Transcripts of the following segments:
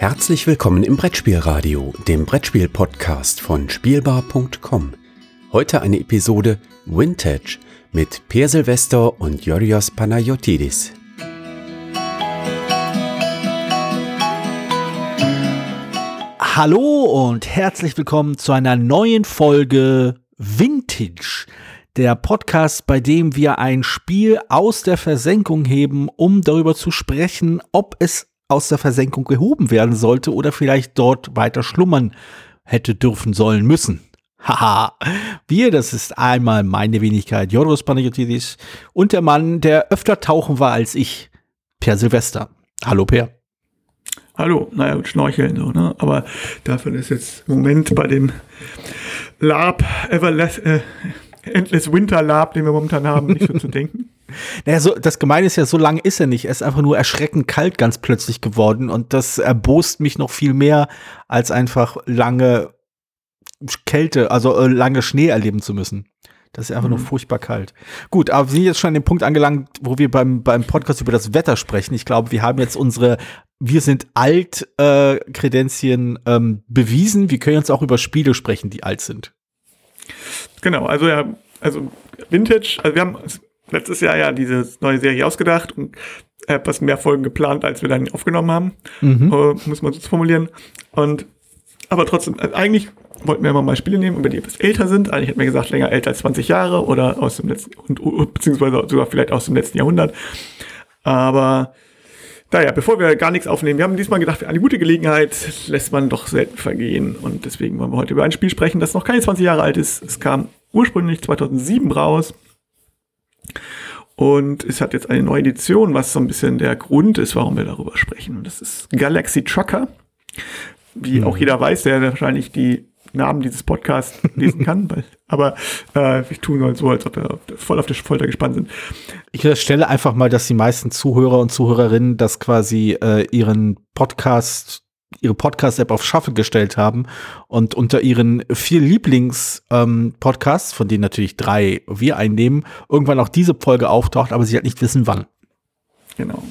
Herzlich willkommen im Brettspielradio, dem Brettspiel-Podcast von Spielbar.com. Heute eine Episode Vintage mit Per Silvester und Yorios Panayotidis. Hallo und herzlich willkommen zu einer neuen Folge Vintage, der Podcast, bei dem wir ein Spiel aus der Versenkung heben, um darüber zu sprechen, ob es aus der Versenkung gehoben werden sollte oder vielleicht dort weiter schlummern hätte dürfen sollen müssen. Haha, wir, das ist einmal meine Wenigkeit, Joros Panagiotis und der Mann, der öfter tauchen war als ich, Per Silvester. Hallo Per. Hallo, naja, und schnorcheln so, ne? Aber davon ist jetzt im Moment bei dem Lab, Everless, äh, Endless Winter Lab, den wir momentan haben, nicht so zu denken. Naja, so, das Gemeine ist ja, so lange ist er nicht. Er ist einfach nur erschreckend kalt ganz plötzlich geworden und das erbost mich noch viel mehr, als einfach lange Kälte, also äh, lange Schnee erleben zu müssen. Das ist einfach mhm. nur furchtbar kalt. Gut, aber wir sind jetzt schon an dem Punkt angelangt, wo wir beim, beim Podcast über das Wetter sprechen. Ich glaube, wir haben jetzt unsere Wir sind alt äh, Kredenzien ähm, bewiesen. Wir können jetzt auch über Spiele sprechen, die alt sind. Genau, also ja, also Vintage, also wir haben letztes Jahr ja diese neue Serie ausgedacht und etwas mehr Folgen geplant, als wir dann aufgenommen haben, mhm. äh, muss man so formulieren. Und aber trotzdem, also eigentlich wollten wir immer mal Spiele nehmen, über die etwas älter sind. Eigentlich hätten wir gesagt, länger älter als 20 Jahre oder aus dem letzten, beziehungsweise sogar vielleicht aus dem letzten Jahrhundert. Aber naja, bevor wir gar nichts aufnehmen, wir haben diesmal gedacht, eine gute Gelegenheit lässt man doch selten vergehen. Und deswegen wollen wir heute über ein Spiel sprechen, das noch keine 20 Jahre alt ist. Es kam ursprünglich 2007 raus. Und es hat jetzt eine neue Edition, was so ein bisschen der Grund ist, warum wir darüber sprechen. Und das ist Galaxy Trucker. Wie mhm. auch jeder weiß, der wahrscheinlich die Namen dieses Podcasts lesen kann, weil, aber äh, ich tue nur so, als ob wir voll auf der Folter gespannt sind. Ich unterstelle einfach mal, dass die meisten Zuhörer und Zuhörerinnen das quasi äh, ihren Podcast, ihre Podcast-App auf Shuffle gestellt haben und unter ihren vier Lieblings-Podcasts, ähm, von denen natürlich drei wir einnehmen, irgendwann auch diese Folge auftaucht, aber sie halt nicht wissen, wann. Genau.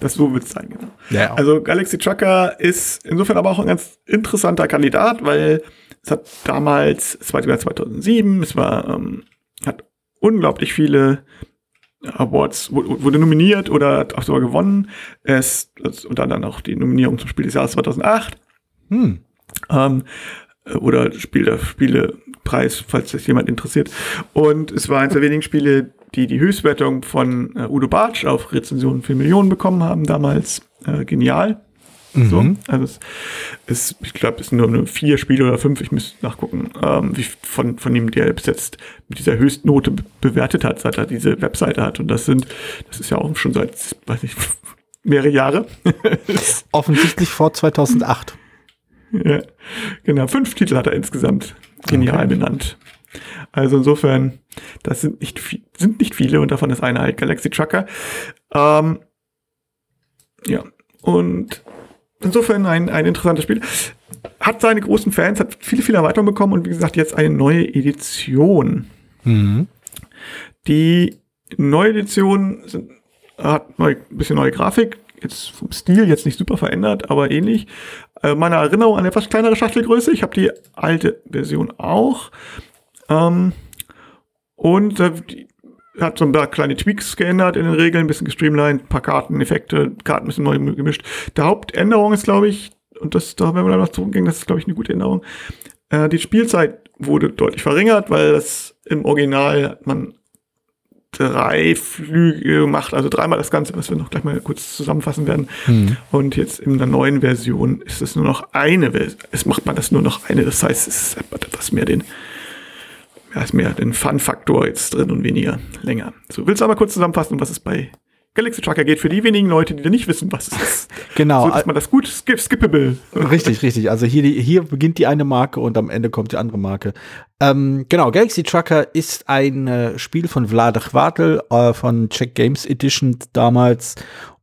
Das so wird es sein, genau. Ja. Also Galaxy Trucker ist insofern aber auch ein ganz interessanter Kandidat, weil es hat damals, es war sogar 2007, es war, ähm, hat unglaublich viele Awards, wurde nominiert oder hat auch sogar gewonnen. Es, und dann auch die Nominierung zum Spiel des Jahres 2008. Hm. Ähm, oder Spiel der Spielepreis, falls das jemand interessiert. Und es war eines der wenigen Spiele, die die Höchstwertung von äh, Udo Bartsch auf Rezensionen für Millionen bekommen haben damals. Äh, genial. Mhm. So, also es ist, ich glaube, es sind nur vier Spiele oder fünf, ich müsste nachgucken, ähm, wie von, von ihm, der bis jetzt mit dieser Höchstnote bewertet hat, seit er diese Webseite hat. Und das sind, das ist ja auch schon seit, weiß ich, mehrere Jahre. Offensichtlich vor 2008. Ja, genau. Fünf Titel hat er insgesamt genial okay. benannt. Also insofern, das sind nicht, sind nicht viele und davon ist einer halt Galaxy Trucker. Ähm, ja, und insofern ein, ein interessantes Spiel. Hat seine großen Fans, hat viele, viele Erweiterungen bekommen und wie gesagt, jetzt eine neue Edition. Mhm. Die neue Edition sind, hat ein bisschen neue Grafik, jetzt vom Stil jetzt nicht super verändert, aber ähnlich. Äh, meine Erinnerung an etwas kleinere Schachtelgröße. Ich habe die alte Version auch. Ähm, und äh, hat so ein paar kleine Tweaks geändert in den Regeln, ein bisschen gestreamlined, ein paar Karten, Effekte, Karten ein bisschen neu gemischt. Der Hauptänderung ist, glaube ich, und das, da werden wir dann noch zurückgehen, das ist, glaube ich, eine gute Änderung. Äh, die Spielzeit wurde deutlich verringert, weil das im Original hat man drei Flüge macht, also dreimal das Ganze, was wir noch gleich mal kurz zusammenfassen werden. Hm. Und jetzt in der neuen Version ist es nur noch eine, es macht man das nur noch eine, das heißt, es hat etwas mehr den, ja, ist mehr den Fun-Faktor jetzt drin und weniger länger. So, willst du aber kurz zusammenfassen, was es bei Galaxy Trucker geht für die wenigen Leute, die da nicht wissen, was es ist. Genau. So dass man das gut skip skippable. Richtig, richtig. Also hier, hier beginnt die eine Marke und am Ende kommt die andere Marke. Ähm, genau, Galaxy Trucker ist ein äh, Spiel von Vlad Chvatel äh, von Czech Games Edition damals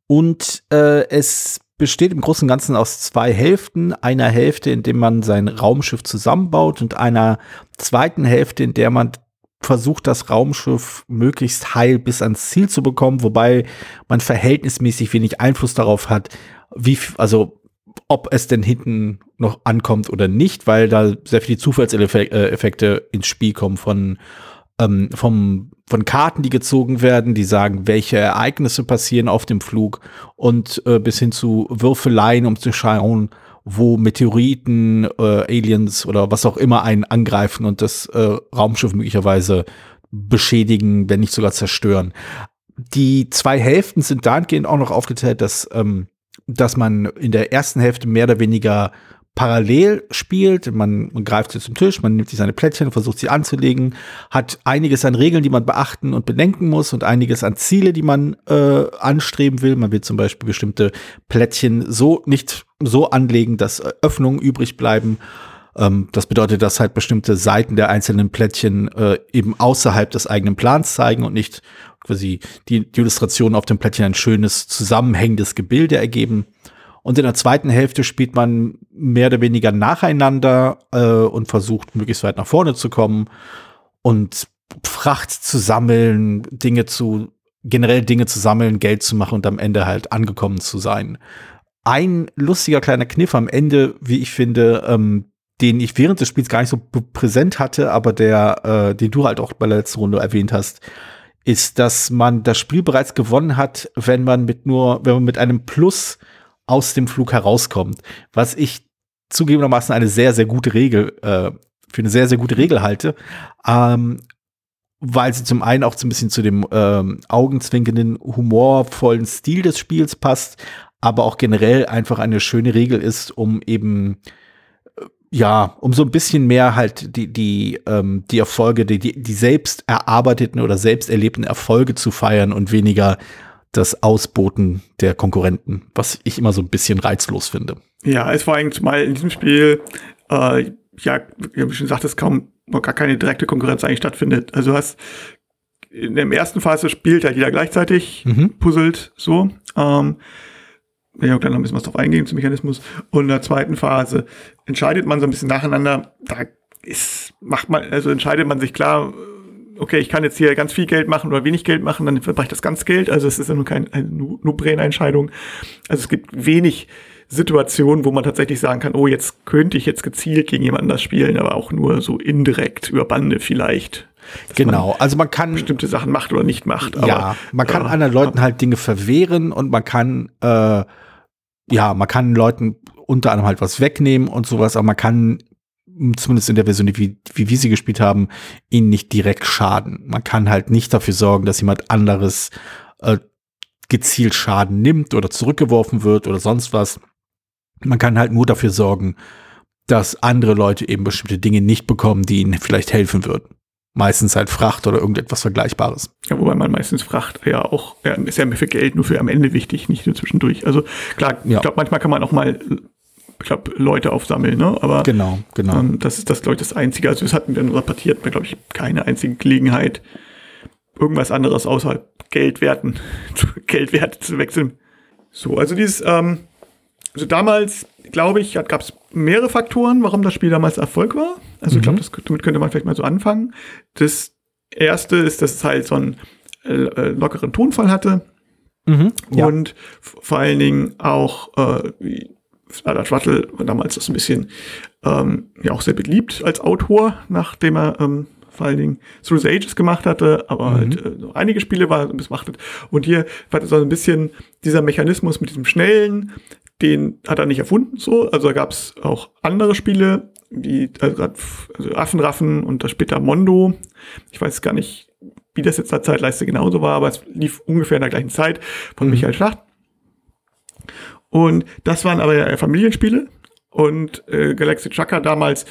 und äh, es besteht im Großen und Ganzen aus zwei Hälften. Einer Hälfte, in der man sein Raumschiff zusammenbaut und einer zweiten Hälfte, in der man versucht, das Raumschiff möglichst heil bis ans Ziel zu bekommen, wobei man verhältnismäßig wenig Einfluss darauf hat, wie, also ob es denn hinten noch ankommt oder nicht, weil da sehr viele Zufallseffekte ins Spiel kommen von, ähm, vom, von Karten, die gezogen werden, die sagen, welche Ereignisse passieren auf dem Flug und äh, bis hin zu Würfeleien, um zu schauen, wo Meteoriten, äh, Aliens oder was auch immer einen angreifen und das äh, Raumschiff möglicherweise beschädigen, wenn nicht sogar zerstören. Die zwei Hälften sind dahingehend auch noch aufgeteilt, dass, ähm, dass man in der ersten Hälfte mehr oder weniger parallel spielt. Man, man greift zu zum Tisch, man nimmt sich seine Plättchen, versucht sie anzulegen, hat einiges an Regeln, die man beachten und bedenken muss und einiges an Ziele, die man äh, anstreben will. Man will zum Beispiel bestimmte Plättchen so nicht so anlegen, dass Öffnungen übrig bleiben. Ähm, das bedeutet, dass halt bestimmte Seiten der einzelnen Plättchen äh, eben außerhalb des eigenen Plans zeigen und nicht quasi die, die Illustrationen auf dem Plättchen ein schönes zusammenhängendes Gebilde ergeben. Und in der zweiten Hälfte spielt man mehr oder weniger nacheinander äh, und versucht möglichst weit nach vorne zu kommen und Fracht zu sammeln, Dinge zu, generell Dinge zu sammeln, Geld zu machen und am Ende halt angekommen zu sein. Ein lustiger kleiner Kniff am Ende, wie ich finde, ähm, den ich während des Spiels gar nicht so präsent hatte, aber der, äh, den du halt auch bei der letzten Runde erwähnt hast, ist, dass man das Spiel bereits gewonnen hat, wenn man mit nur, wenn man mit einem Plus aus dem Flug herauskommt. Was ich zugegebenermaßen eine sehr, sehr gute Regel, äh, für eine sehr, sehr gute Regel halte. Ähm, weil sie zum einen auch so ein bisschen zu dem ähm, augenzwinkenden, humorvollen Stil des Spiels passt, aber auch generell einfach eine schöne Regel ist, um eben äh, ja, um so ein bisschen mehr halt die, die, ähm, die Erfolge, die, die, die selbst erarbeiteten oder selbst erlebten Erfolge zu feiern und weniger das Ausboten der Konkurrenten, was ich immer so ein bisschen reizlos finde. Ja, es war eigentlich mal in diesem Spiel, äh, ja, wie schon sagtest, kaum noch gar keine direkte Konkurrenz eigentlich stattfindet. Also du hast in der ersten Phase spielt ja jeder gleichzeitig, mhm. puzzelt so. Ähm, ja, gleich noch ein bisschen was drauf eingehen zum Mechanismus. Und in der zweiten Phase entscheidet man so ein bisschen nacheinander. Da ist, macht man, also entscheidet man sich klar, okay, ich kann jetzt hier ganz viel Geld machen oder wenig Geld machen, dann verbrauche ich das ganz Geld. Also es ist ja nur keine No-Brain-Entscheidung. Also es gibt wenig Situationen, wo man tatsächlich sagen kann, oh, jetzt könnte ich jetzt gezielt gegen jemanden das spielen, aber auch nur so indirekt über Bande vielleicht. Genau, also man kann bestimmte Sachen macht oder nicht macht. Aber, ja, man kann äh, anderen Leuten halt Dinge verwehren und man kann äh, ja, man kann Leuten unter anderem halt was wegnehmen und sowas, aber man kann zumindest in der Version, wie, wie wir sie gespielt haben, ihnen nicht direkt schaden. Man kann halt nicht dafür sorgen, dass jemand anderes äh, gezielt Schaden nimmt oder zurückgeworfen wird oder sonst was. Man kann halt nur dafür sorgen, dass andere Leute eben bestimmte Dinge nicht bekommen, die ihnen vielleicht helfen würden. Meistens halt Fracht oder irgendetwas Vergleichbares. Ja, wobei man meistens Fracht ja auch, ja, ist ja für Geld nur für am Ende wichtig, nicht nur zwischendurch. Also klar, ja. ich glaube, manchmal kann man auch mal ich glaube, Leute aufsammeln, ne? Aber genau, genau. Ähm, das ist das, glaube ich, das Einzige. Also das hatten wir in unserer Partie, hatten wir, glaube ich, keine einzige Gelegenheit, irgendwas anderes außer Geldwerten, Geldwerte zu wechseln. So, also dieses, ähm, also damals, glaube ich, gab es mehrere Faktoren, warum das Spiel damals Erfolg war. Also mhm. ich glaube, damit könnte man vielleicht mal so anfangen. Das erste ist, dass es halt so einen äh, äh lockeren Tonfall hatte. Mhm, ja. Und vor allen Dingen auch äh, Albert Schwattel war damals das ein bisschen ähm, ja auch sehr beliebt als Autor, nachdem er ähm, vor allen Dingen Through the Ages gemacht hatte, aber mhm. halt äh, einige Spiele war missachtet. Und hier war so ein bisschen dieser Mechanismus mit diesem Schnellen, den hat er nicht erfunden so. Also da gab es auch andere Spiele, wie also, also Affenraffen und das später Mondo. Ich weiß gar nicht, wie das jetzt der Zeitleiste genauso war, aber es lief ungefähr in der gleichen Zeit von mhm. Michael Schlacht. Und das waren aber ja Familienspiele. Und äh, Galaxy Trucker damals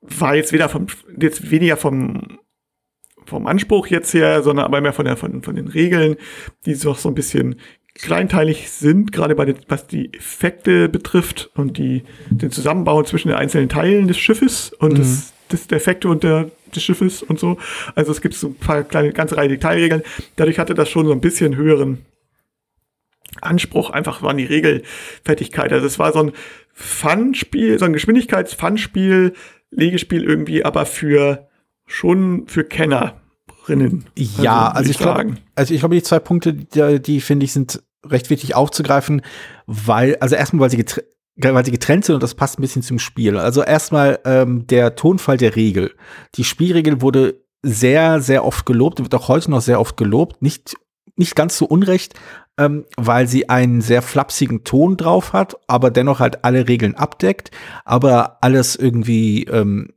war jetzt weder vom, jetzt weniger vom, vom Anspruch jetzt her, sondern aber mehr von, der, von, von den Regeln, die doch so ein bisschen kleinteilig sind, gerade bei den, was die Effekte betrifft und die, den Zusammenbau zwischen den einzelnen Teilen des Schiffes und mhm. des, des, der Effekte und der, des Schiffes und so. Also es gibt so ein paar kleine, ganze Reihe Detailregeln. Dadurch hatte das schon so ein bisschen höheren Anspruch einfach war die Regelfertigkeit. Also es war so ein Fun-Spiel, so ein Geschwindigkeits-Fun-Spiel, Legespiel irgendwie, aber für schon für Kennerinnen. Ja, also, also ich glaube, also ich glaube, die zwei Punkte, die, die finde ich sind recht wichtig aufzugreifen, weil, also erstmal, weil sie weil sie getrennt sind und das passt ein bisschen zum Spiel. Also erstmal ähm, der Tonfall der Regel. Die Spielregel wurde sehr, sehr oft gelobt, wird auch heute noch sehr oft gelobt. Nicht, nicht ganz so unrecht, ähm, weil sie einen sehr flapsigen Ton drauf hat, aber dennoch halt alle Regeln abdeckt, aber alles irgendwie, ähm,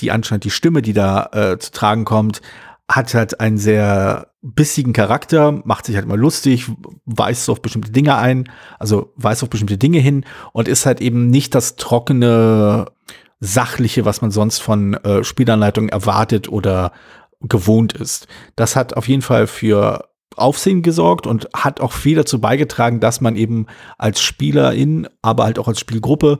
die anscheinend die Stimme, die da äh, zu tragen kommt, hat halt einen sehr bissigen Charakter, macht sich halt immer lustig, weist auf bestimmte Dinge ein, also weist auf bestimmte Dinge hin und ist halt eben nicht das trockene, sachliche, was man sonst von äh, Spielanleitungen erwartet oder gewohnt ist. Das hat auf jeden Fall für Aufsehen gesorgt und hat auch viel dazu beigetragen, dass man eben als Spielerin, aber halt auch als Spielgruppe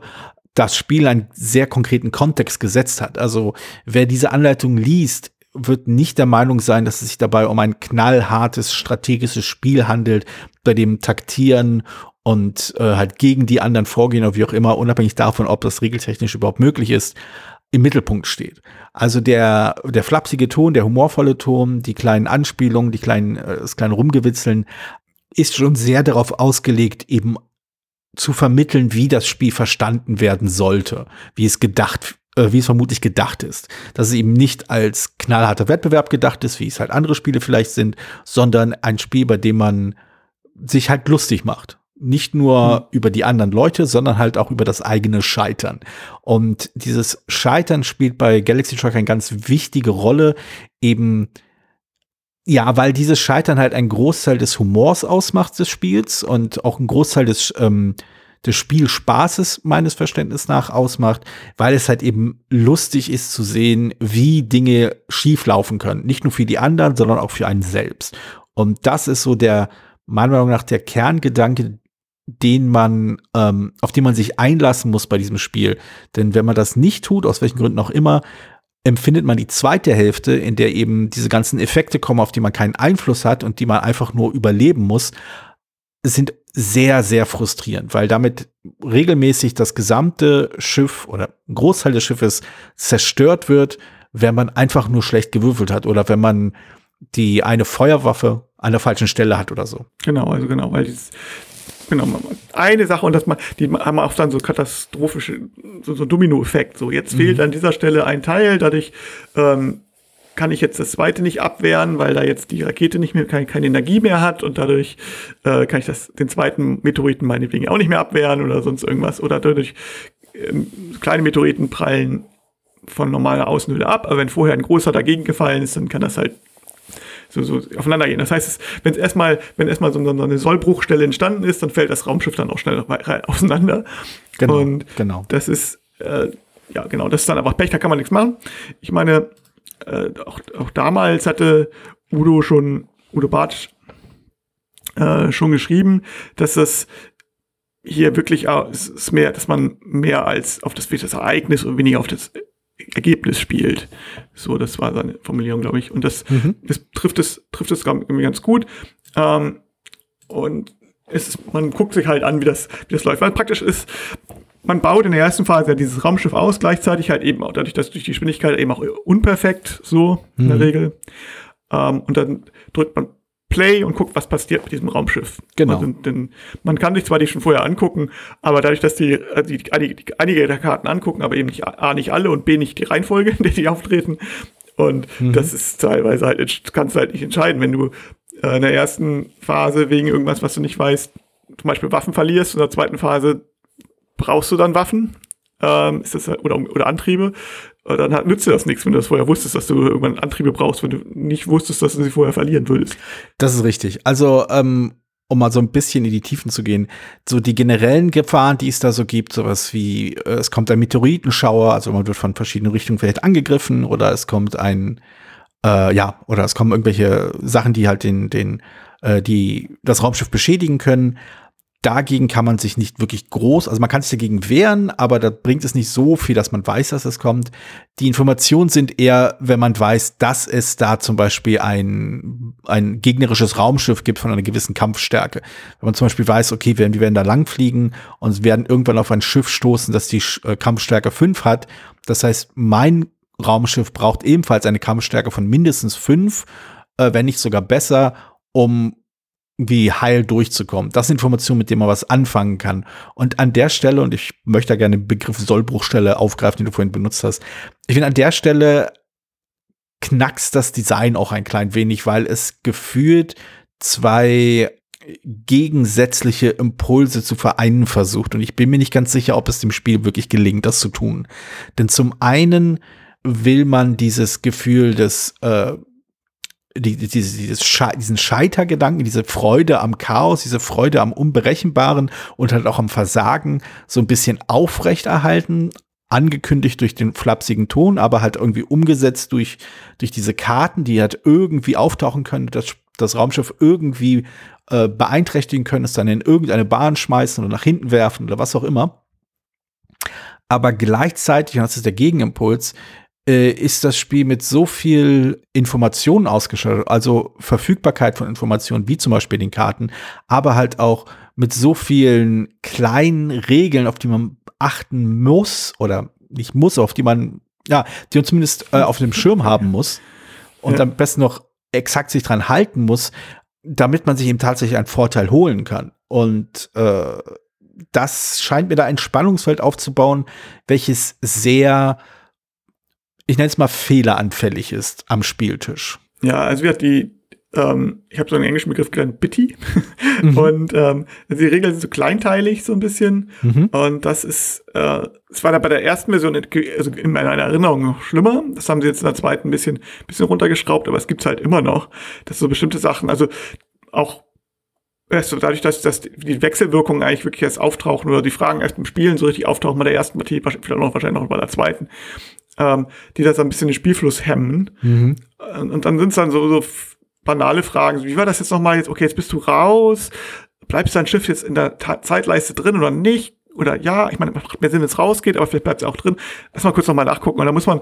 das Spiel einen sehr konkreten Kontext gesetzt hat. Also wer diese Anleitung liest, wird nicht der Meinung sein, dass es sich dabei um ein knallhartes strategisches Spiel handelt, bei dem Taktieren und äh, halt gegen die anderen vorgehen oder wie auch immer, unabhängig davon, ob das regeltechnisch überhaupt möglich ist, im Mittelpunkt steht. Also der, der flapsige Ton, der humorvolle Ton, die kleinen Anspielungen, die kleinen, äh, das kleine Rumgewitzeln ist schon sehr darauf ausgelegt, eben zu vermitteln, wie das Spiel verstanden werden sollte, wie es gedacht äh, wie es vermutlich gedacht ist. Dass es eben nicht als knallharter Wettbewerb gedacht ist, wie es halt andere Spiele vielleicht sind, sondern ein Spiel, bei dem man sich halt lustig macht. Nicht nur mhm. über die anderen Leute, sondern halt auch über das eigene Scheitern. Und dieses Scheitern spielt bei Galaxy Truck eine ganz wichtige Rolle, eben ja, weil dieses Scheitern halt ein Großteil des Humors ausmacht des Spiels und auch ein Großteil des ähm, des Spielspaßes meines Verständnisses nach ausmacht, weil es halt eben lustig ist zu sehen, wie Dinge schief laufen können. Nicht nur für die anderen, sondern auch für einen selbst. Und das ist so der, meiner Meinung nach, der Kerngedanke, den man, ähm, auf den man sich einlassen muss bei diesem Spiel. Denn wenn man das nicht tut, aus welchen Gründen auch immer, empfindet man die zweite Hälfte, in der eben diese ganzen Effekte kommen, auf die man keinen Einfluss hat und die man einfach nur überleben muss, sind sehr, sehr frustrierend, weil damit regelmäßig das gesamte Schiff oder ein Großteil des Schiffes zerstört wird, wenn man einfach nur schlecht gewürfelt hat oder wenn man die eine Feuerwaffe an der falschen Stelle hat oder so. Genau, also genau, weil dieses, genau, eine Sache und das mal, die haben auch dann so katastrophische, so, so Domino-Effekt. So, jetzt mhm. fehlt an dieser Stelle ein Teil, dadurch ähm, kann ich jetzt das zweite nicht abwehren, weil da jetzt die Rakete nicht mehr keine, keine Energie mehr hat und dadurch äh, kann ich das den zweiten Meteoriten meinetwegen auch nicht mehr abwehren oder sonst irgendwas oder dadurch ähm, kleine Meteoriten prallen von normaler Außenhülle ab, aber wenn vorher ein großer dagegen gefallen ist, dann kann das halt so, so aufeinander gehen. Das heißt, wenn es erstmal, wenn erstmal so, eine Sollbruchstelle entstanden ist, dann fällt das Raumschiff dann auch schnell auseinander. Genau, und genau. das ist äh, ja genau, das ist dann einfach Pech, da kann man nichts machen. Ich meine, äh, auch, auch damals hatte Udo schon, Udo Bartsch, äh, schon geschrieben, dass das hier wirklich ist mehr, dass man mehr als auf das, das Ereignis und weniger auf das Ergebnis spielt. So, das war seine Formulierung, glaube ich. Und das, mhm. das trifft es, trifft es irgendwie ganz gut. Ähm, und es man guckt sich halt an, wie das, wie das läuft. Weil praktisch ist, man baut in der ersten Phase ja dieses Raumschiff aus, gleichzeitig halt eben auch dadurch, dass durch die Geschwindigkeit eben auch unperfekt, so in der mhm. Regel. Ähm, und dann drückt man Play und guckt, was passiert mit diesem Raumschiff. Genau. Also, denn man kann sich zwar die schon vorher angucken, aber dadurch, dass die, also die, die, die einige der Karten angucken, aber eben nicht A, nicht alle und B, nicht die Reihenfolge, in der die auftreten. Und mhm. das ist teilweise halt, kannst du halt nicht entscheiden, wenn du äh, in der ersten Phase wegen irgendwas, was du nicht weißt, zum Beispiel Waffen verlierst, in der zweiten Phase brauchst du dann Waffen? Ähm, ist das, oder, oder Antriebe? Dann nützt dir das nichts, wenn du das vorher wusstest, dass du irgendwann Antriebe brauchst, wenn du nicht wusstest, dass du sie vorher verlieren würdest. Das ist richtig. Also, ähm, um mal so ein bisschen in die Tiefen zu gehen, so die generellen Gefahren, die es da so gibt, sowas wie, äh, es kommt ein Meteoritenschauer, also man wird von verschiedenen Richtungen vielleicht angegriffen oder es kommt ein, äh, ja, oder es kommen irgendwelche Sachen, die halt den, den, äh, die das Raumschiff beschädigen können dagegen kann man sich nicht wirklich groß, also man kann sich dagegen wehren, aber da bringt es nicht so viel, dass man weiß, dass es kommt. Die Informationen sind eher, wenn man weiß, dass es da zum Beispiel ein, ein gegnerisches Raumschiff gibt von einer gewissen Kampfstärke. Wenn man zum Beispiel weiß, okay, wir, wir werden da langfliegen und werden irgendwann auf ein Schiff stoßen, das die äh, Kampfstärke 5 hat. Das heißt, mein Raumschiff braucht ebenfalls eine Kampfstärke von mindestens 5, äh, wenn nicht sogar besser, um wie heil durchzukommen. Das sind Informationen, mit denen man was anfangen kann. Und an der Stelle, und ich möchte da gerne den Begriff Sollbruchstelle aufgreifen, den du vorhin benutzt hast. Ich finde, an der Stelle knackst das Design auch ein klein wenig, weil es gefühlt zwei gegensätzliche Impulse zu vereinen versucht. Und ich bin mir nicht ganz sicher, ob es dem Spiel wirklich gelingt, das zu tun. Denn zum einen will man dieses Gefühl des äh, die, diese, dieses Sche diesen Scheitergedanken, diese Freude am Chaos, diese Freude am Unberechenbaren und halt auch am Versagen so ein bisschen aufrechterhalten, angekündigt durch den flapsigen Ton, aber halt irgendwie umgesetzt durch, durch diese Karten, die halt irgendwie auftauchen können, das, das Raumschiff irgendwie äh, beeinträchtigen können, es dann in irgendeine Bahn schmeißen oder nach hinten werfen oder was auch immer. Aber gleichzeitig, und das ist der Gegenimpuls, äh, ist das Spiel mit so viel Informationen ausgestattet, also Verfügbarkeit von Informationen, wie zum Beispiel den Karten, aber halt auch mit so vielen kleinen Regeln, auf die man achten muss oder nicht muss, auf die man, ja, die man zumindest äh, auf dem Schirm haben muss und ja. am besten noch exakt sich dran halten muss, damit man sich eben tatsächlich einen Vorteil holen kann. Und äh, das scheint mir da ein Spannungsfeld aufzubauen, welches sehr ich nenne es mal fehleranfällig ist am Spieltisch. Ja, also wir die, ähm, ich habe so einen englischen Begriff gelernt, bitty. Mhm. Und ähm, also die Regeln sind so kleinteilig so ein bisschen. Mhm. Und das ist, äh, es war da bei der ersten Version also in meiner Erinnerung noch schlimmer. Das haben sie jetzt in der zweiten ein bisschen, bisschen runtergeschraubt, aber es gibt's halt immer noch. dass so bestimmte Sachen, also auch erst dadurch, dass, dass die Wechselwirkungen eigentlich wirklich erst auftauchen oder die Fragen erst im Spielen so richtig auftauchen bei der ersten Partie, vielleicht noch wahrscheinlich noch bei der zweiten, ähm, die das ein bisschen den Spielfluss hemmen. Mhm. Und dann sind es dann so, so banale Fragen. Wie war das jetzt nochmal jetzt? Okay, jetzt bist du raus. Bleibst dein Schiff jetzt in der Ta Zeitleiste drin oder nicht? Oder ja, ich meine, macht mehr Sinn, wenn es rausgeht, aber vielleicht bleibt es auch drin. Lass mal kurz nochmal nachgucken. Und da muss man,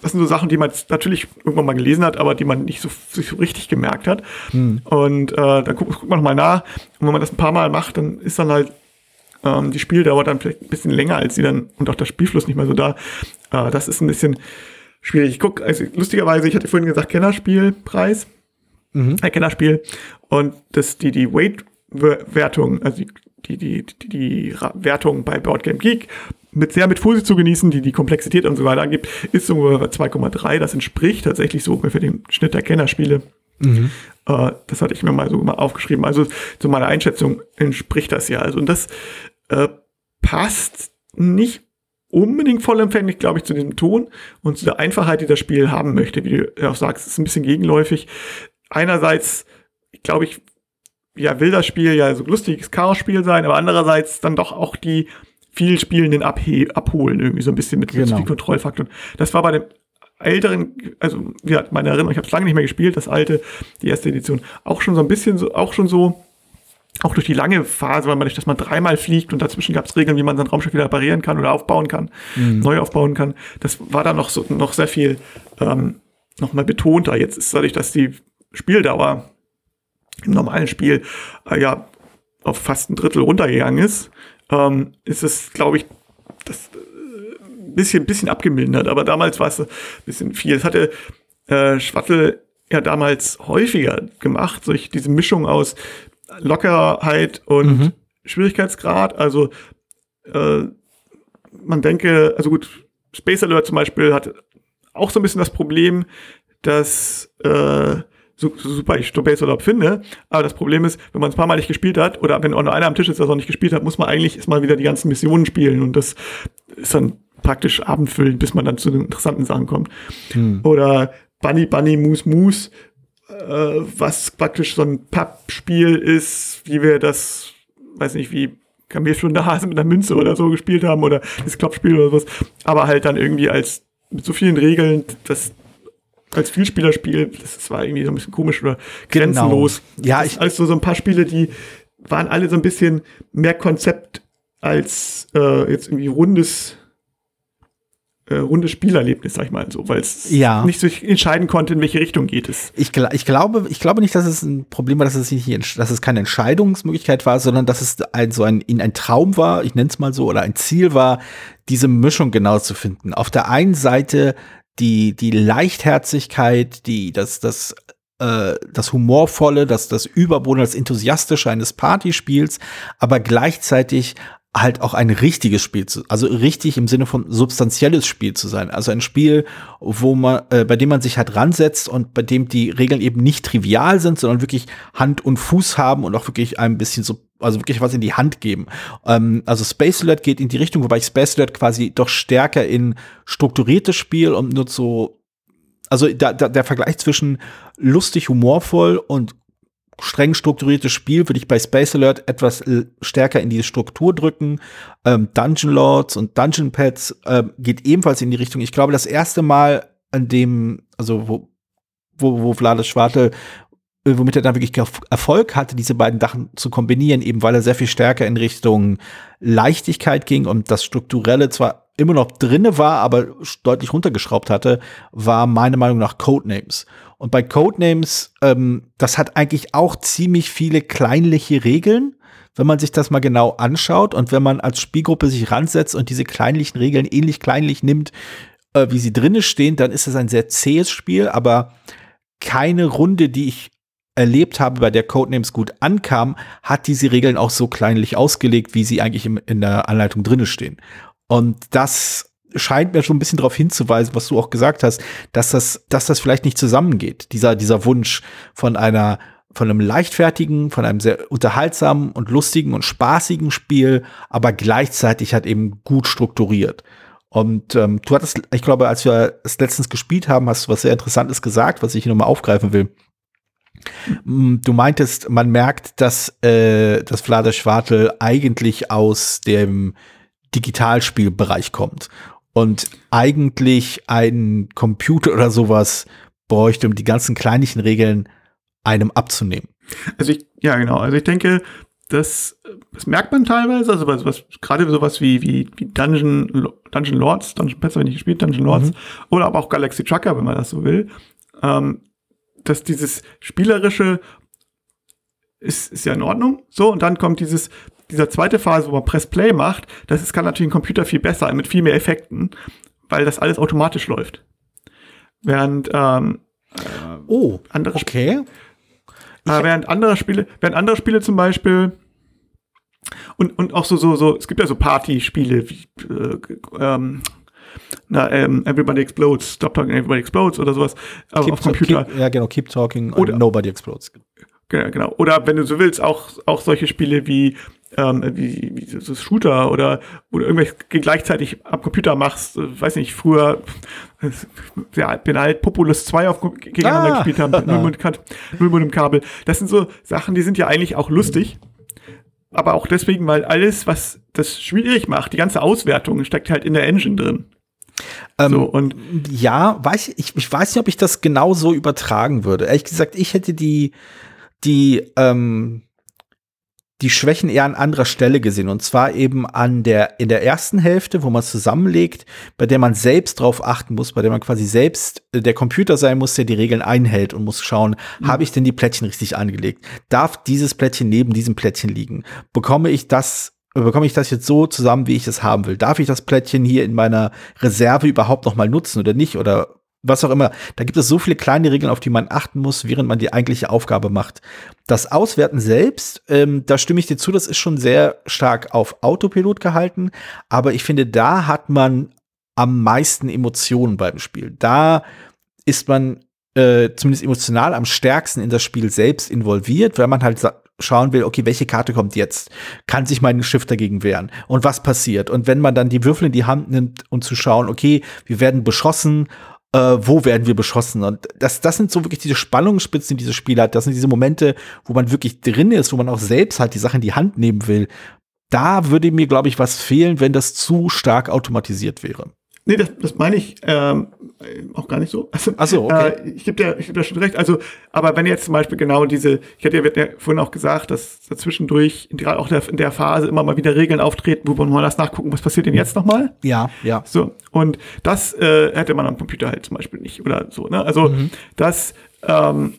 das sind so Sachen, die man natürlich irgendwann mal gelesen hat, aber die man nicht so, sich so richtig gemerkt hat. Hm. Und äh, dann guckt, guckt man nochmal nach. Und wenn man das ein paar Mal macht, dann ist dann halt ähm, die Spieldauer dann vielleicht ein bisschen länger als sie dann und auch der Spielfluss nicht mehr so da. Äh, das ist ein bisschen schwierig. Ich guck, also lustigerweise, ich hatte vorhin gesagt, Kennerspielpreis. Mhm. Ein Kennerspiel. Und das, die, die Weight-Wertung, also die, die, die, die, Wertung bei Boardgame Geek mit sehr mit Vorsicht zu genießen, die die Komplexität und so weiter angibt, ist so 2,3. Das entspricht tatsächlich so ungefähr dem Schnitt der Kennerspiele. Mhm. Äh, das hatte ich mir mal so mal aufgeschrieben. Also zu meiner Einschätzung entspricht das ja. Also und das äh, passt nicht unbedingt vollempfänglich, glaube ich, zu diesem Ton und zu der Einfachheit, die das Spiel haben möchte. Wie du auch sagst, ist ein bisschen gegenläufig. Einerseits, glaube ich, ja, will das Spiel ja so lustiges Chaos-Spiel sein, aber andererseits dann doch auch die viel Spielenden abholen, irgendwie so ein bisschen mit, genau. mit Kontrollfaktoren. Das war bei dem älteren, also ja, meine Erinnerung, ich habe es lange nicht mehr gespielt, das alte, die erste Edition, auch schon so ein bisschen so, auch schon so auch durch die lange Phase, weil man durch dass man dreimal fliegt und dazwischen gab es Regeln, wie man sein Raumschiff wieder reparieren kann oder aufbauen kann, mhm. neu aufbauen kann. Das war dann noch so noch sehr viel ähm, noch mal betonter. Jetzt ist dadurch, dass die Spieldauer im normalen Spiel äh, ja auf fast ein Drittel runtergegangen ist, ähm, ist es, glaube ich, das äh, bisschen bisschen abgemildert. Aber damals war es ein bisschen viel. Es hatte äh, Schwattel ja damals häufiger gemacht, solch diese Mischung aus Lockerheit und mhm. Schwierigkeitsgrad. Also äh, man denke, also gut, Space Alert zum Beispiel hat auch so ein bisschen das Problem, dass äh, so, so super ich Space Alert finde, aber das Problem ist, wenn man es ein paar Mal nicht gespielt hat oder wenn auch nur einer am Tisch ist, der es noch nicht gespielt hat, muss man eigentlich erstmal wieder die ganzen Missionen spielen und das ist dann praktisch abendfüllend, bis man dann zu den interessanten Sachen kommt. Hm. Oder Bunny Bunny Moose Moose was praktisch so ein Pappspiel ist, wie wir das, weiß nicht, wie Kamelflunde Hase mit einer Münze oder so gespielt haben oder das Klopfspiel oder was, aber halt dann irgendwie als mit so vielen Regeln, das als Vielspielerspiel, das, das war irgendwie so ein bisschen komisch oder genau. grenzenlos. Genau. Ja, ich also so ein paar Spiele, die waren alle so ein bisschen mehr Konzept als äh, jetzt irgendwie rundes äh, rundes Spielerlebnis, sag ich mal so, weil es ja. nicht so entscheiden konnte, in welche Richtung geht es. Ich, ich, glaube, ich glaube nicht, dass es ein Problem war, dass es, nicht, dass es keine Entscheidungsmöglichkeit war, sondern dass es ein, so ein, ein Traum war, ich nenne es mal so, oder ein Ziel war, diese Mischung genau zu finden. Auf der einen Seite die, die Leichtherzigkeit, die, das, das äh, das Humorvolle, das, das Überboden, das Enthusiastische eines Partyspiels, aber gleichzeitig halt auch ein richtiges Spiel zu, also richtig im Sinne von substanzielles Spiel zu sein. Also ein Spiel, wo man, äh, bei dem man sich halt ransetzt und bei dem die Regeln eben nicht trivial sind, sondern wirklich Hand und Fuß haben und auch wirklich ein bisschen so, also wirklich was in die Hand geben. Ähm, also Space Alert geht in die Richtung, wobei ich Space Alert quasi doch stärker in strukturiertes Spiel und nur so, also da, da, der Vergleich zwischen lustig, humorvoll und streng strukturiertes Spiel würde ich bei Space Alert etwas stärker in die Struktur drücken. Ähm, Dungeon Lords und Dungeon Pets äh, geht ebenfalls in die Richtung. Ich glaube, das erste Mal, an dem, also wo, wo, wo Vladas Schwartel äh, womit er dann wirklich Erfolg hatte, diese beiden Sachen zu kombinieren, eben weil er sehr viel stärker in Richtung Leichtigkeit ging und das Strukturelle zwar immer noch drinne war, aber deutlich runtergeschraubt hatte, war meiner Meinung nach Codenames. Und bei Codenames, ähm, das hat eigentlich auch ziemlich viele kleinliche Regeln, wenn man sich das mal genau anschaut und wenn man als Spielgruppe sich ransetzt und diese kleinlichen Regeln ähnlich kleinlich nimmt, äh, wie sie drinne stehen, dann ist es ein sehr zähes Spiel, aber keine Runde, die ich erlebt habe, bei der Codenames gut ankam, hat diese Regeln auch so kleinlich ausgelegt, wie sie eigentlich im, in der Anleitung drinne stehen. Und das scheint mir schon ein bisschen darauf hinzuweisen, was du auch gesagt hast, dass das, dass das vielleicht nicht zusammengeht. Dieser, dieser Wunsch von einer, von einem leichtfertigen, von einem sehr unterhaltsamen und lustigen und spaßigen Spiel, aber gleichzeitig halt eben gut strukturiert. Und ähm, du hattest, ich glaube, als wir es letztens gespielt haben, hast du was sehr Interessantes gesagt, was ich hier nochmal aufgreifen will. Mm, du meintest, man merkt, dass, äh, dass Vlada Schwartel eigentlich aus dem Digitalspielbereich kommt. Und eigentlich ein Computer oder sowas bräuchte, um die ganzen kleinlichen Regeln einem abzunehmen. Also ich, ja genau, also ich denke, das, das merkt man teilweise, also was, was gerade sowas wie, wie, wie Dungeon, Dungeon Lords, Dungeon Pets habe ich gespielt, Dungeon Lords, mhm. oder aber auch Galaxy Trucker, wenn man das so will, ähm, dass dieses spielerische ist, ist ja in Ordnung, so, und dann kommt dieses, dieser zweite Phase, wo man Press Play macht, das ist, kann natürlich ein Computer viel besser, mit viel mehr Effekten, weil das alles automatisch läuft. Während ähm, äh, oh, andere okay. Äh, während andere Spiele, während andere Spiele zum Beispiel und, und auch so, so, so, es gibt ja so Party-Spiele wie äh, ähm, na, ähm, Everybody Explodes, Stop Talking, Everybody Explodes oder sowas keep auf Computer. Keep, ja, genau, Keep Talking oder Nobody Explodes. Genau, genau. Oder wenn du so willst, auch, auch solche Spiele wie ähm, wie, wie so Shooter oder oder irgendwelche gleichzeitig am Computer machst, äh, weiß nicht, früher ja, bin halt Populous 2 auf gegeneinander ah. gespielt haben, nur mit dem Kabel. Das sind so Sachen, die sind ja eigentlich auch lustig. Aber auch deswegen, weil alles, was das schwierig macht, die ganze Auswertung steckt halt in der Engine drin. Ähm, so, und ja, weiß ich, ich weiß nicht, ob ich das genau so übertragen würde. Ehrlich gesagt, ich hätte die, die, ähm, die Schwächen eher an anderer Stelle gesehen. Und zwar eben an der, in der ersten Hälfte, wo man zusammenlegt, bei der man selbst drauf achten muss, bei der man quasi selbst äh, der Computer sein muss, der die Regeln einhält und muss schauen, mhm. habe ich denn die Plättchen richtig angelegt? Darf dieses Plättchen neben diesem Plättchen liegen? Bekomme ich das bekomme ich das jetzt so zusammen, wie ich es haben will? Darf ich das Plättchen hier in meiner Reserve überhaupt noch mal nutzen oder nicht? Oder was auch immer. Da gibt es so viele kleine Regeln, auf die man achten muss, während man die eigentliche Aufgabe macht. Das Auswerten selbst, ähm, da stimme ich dir zu, das ist schon sehr stark auf Autopilot gehalten. Aber ich finde, da hat man am meisten Emotionen beim Spiel. Da ist man äh, zumindest emotional am stärksten in das Spiel selbst involviert, weil man halt schauen will, okay, welche Karte kommt jetzt? Kann sich mein Schiff dagegen wehren? Und was passiert? Und wenn man dann die Würfel in die Hand nimmt und zu schauen, okay, wir werden beschossen äh, wo werden wir beschossen? Und das, das sind so wirklich diese Spannungsspitzen, die dieses Spiel hat. Das sind diese Momente, wo man wirklich drin ist, wo man auch selbst halt die Sache in die Hand nehmen will. Da würde mir, glaube ich, was fehlen, wenn das zu stark automatisiert wäre. Nee, das, das meine ich ähm, auch gar nicht so. Also, Ach so, okay. Äh, ich gebe dir, ich geb dir schon recht. Also, aber wenn jetzt zum Beispiel genau diese, ich hatte ja vorhin auch gesagt, dass dazwischendurch, gerade auch in der Phase immer mal wieder Regeln auftreten, wo man mal das nachgucken, was passiert denn jetzt nochmal? Ja, ja. So, und das äh, hätte man am Computer halt zum Beispiel nicht oder so. Ne? Also, mhm. das, ähm,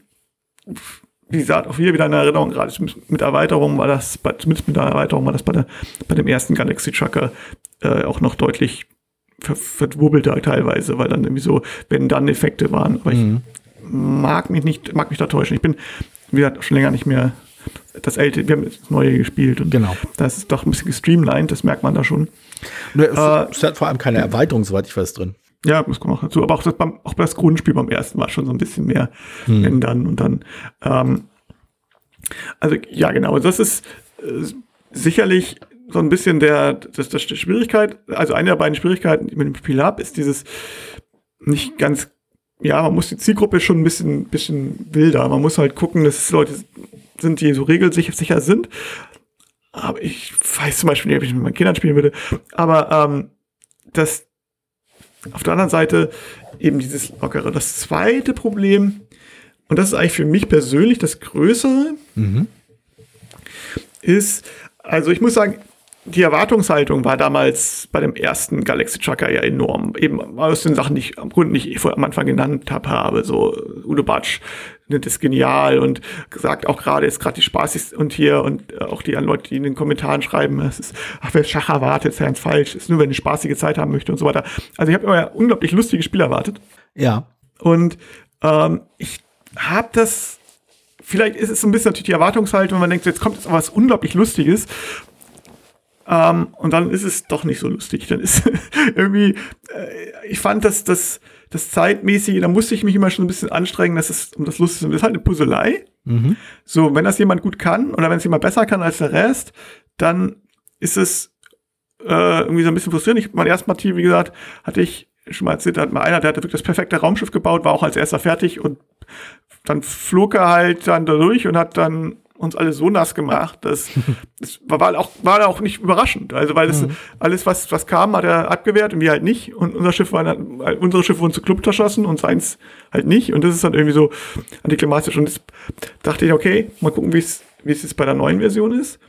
wie gesagt, auch hier wieder eine Erinnerung, gerade mit Erweiterung war das, zumindest mit der Erweiterung war das bei, der, bei dem ersten Galaxy Trucker äh, auch noch deutlich ver verwurbelter teilweise, weil dann irgendwie so, wenn dann Effekte waren. Aber mhm. mag mich nicht, mag mich da täuschen. Ich bin, wie gesagt, schon länger nicht mehr das alte, wir haben das neue gespielt und Genau. das ist doch ein bisschen gestreamlined, das merkt man da schon. Ne, es, Äh, hat vor allem keine Erweiterung, soweit ich weiß, drin. Ja, das kommt auch dazu. Aber auch das, beim, auch das Grundspiel beim ersten Mal schon so ein bisschen mehr Hm. ändern und dann. Ähm, also ja, genau. Das ist äh, sicherlich so ein bisschen der das, das die Schwierigkeit. Also eine der beiden Schwierigkeiten, mit dem Spiel ist dieses nicht ganz. Ja, man muss die Zielgruppe schon ein bisschen, bisschen wilder. Man muss halt gucken, dass es Leute sind, die so regelsicher sicher sind. Aber ich weiß zum Beispiel nicht, ob ich mit meinen Kindern spielen würde. Aber ähm, das auf der anderen Seite eben dieses Lockere. Das zweite Problem, und das ist eigentlich für mich persönlich das Größere, ist, also ich muss sagen, die Erwartungshaltung war damals bei dem ersten Galaxy Trucker ja enorm. Eben aus den Sachen, die ich am Grund nicht am Anfang genannt habe, habe. So Udo Batsch nennt es genial und gesagt auch gerade ist gerade die spaßigste und hier und äh, auch die Leute, die in den Kommentaren schreiben, es ist, ach, wer Schach erwartet, ist ja ganz falsch. Ist nur, wenn eine spaßige Zeit haben möchte und so weiter. Also ich habe immer unglaublich lustige Spiele erwartet. Ja. Und ähm, ich habe das, vielleicht ist es so ein bisschen natürlich die Erwartungshaltung, wenn man denkt, jetzt kommt jetzt was unglaublich Lustiges. Ähm, und dann ist es doch nicht so lustig. Dann ist irgendwie, äh, ich fand, dass das, das zeitmäßige, da musste ich mich immer schon ein bisschen anstrengen, dass es um das Lustige ist. Das ist halt eine Puzzlei. Mhm. So, wenn das jemand gut kann oder wenn es jemand besser kann als der Rest, dann ist es äh, irgendwie so ein bisschen frustrierend. Ich, mein erstes Partie, wie gesagt, hatte ich schon mal erzählt, da hat mal einer, der hatte wirklich das perfekte Raumschiff gebaut, war auch als erster fertig und dann flog er halt dann da durch und hat dann uns alle so nass gemacht, dass das war auch, war auch nicht überraschend. Also weil das alles, was, was kam, hat er abgewehrt und wir halt nicht. Und unser Schiff war dann, unsere Schiffe wurden zu Club erschossen und seins halt nicht. Und das ist dann irgendwie so antiklimatisch. Und das dachte ich, okay, mal gucken, wie es, wie es jetzt bei der neuen Version ist.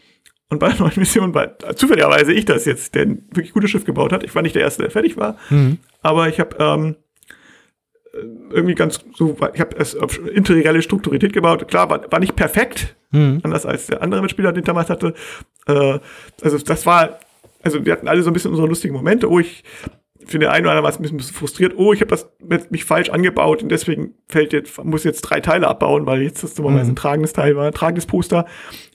Und bei der neuen Version war zufälligerweise ich das jetzt, der ein wirklich gutes Schiff gebaut hat. Ich war nicht der Erste, der fertig war. Aber ich habe ähm, irgendwie ganz so, ich habe es auf integrielle Strukturität gebaut. Klar, war, war nicht perfekt, anders als der andere Mitspieler, den ich damals hatte. Äh, also das war, also wir hatten alle so ein bisschen unsere lustigen Momente. Oh, ich für den einen oder anderen war es ein bisschen frustriert. Oh, ich habe das mit, mich falsch angebaut und deswegen fällt jetzt, muss jetzt drei Teile abbauen, weil jetzt das dummerweise ein tragendes Teil war, ein tragendes Poster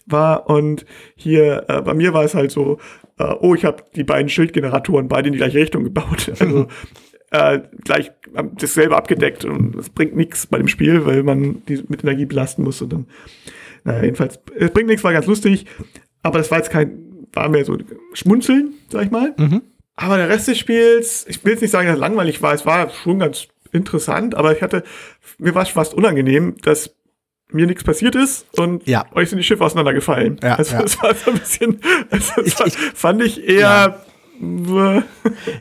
war. Und hier äh, bei mir war es halt so, äh, oh, ich habe die beiden Schildgeneratoren beide in die gleiche Richtung gebaut. Also äh, gleich dasselbe abgedeckt und das bringt nichts bei dem Spiel, weil man die mit Energie belasten muss und dann, naja, jedenfalls, es bringt nichts, war ganz lustig, aber das war jetzt kein, war mehr so Schmunzeln, sag ich mal. Aber der Rest des Spiels, ich will jetzt nicht sagen, dass es langweilig war, es war schon ganz interessant, aber ich hatte, mir war es fast unangenehm, dass mir nichts passiert ist und Ja. euch sind die Schiffe auseinandergefallen. Ja, also ja. das war so ein bisschen, also das Ich- war, ich- fand ich eher,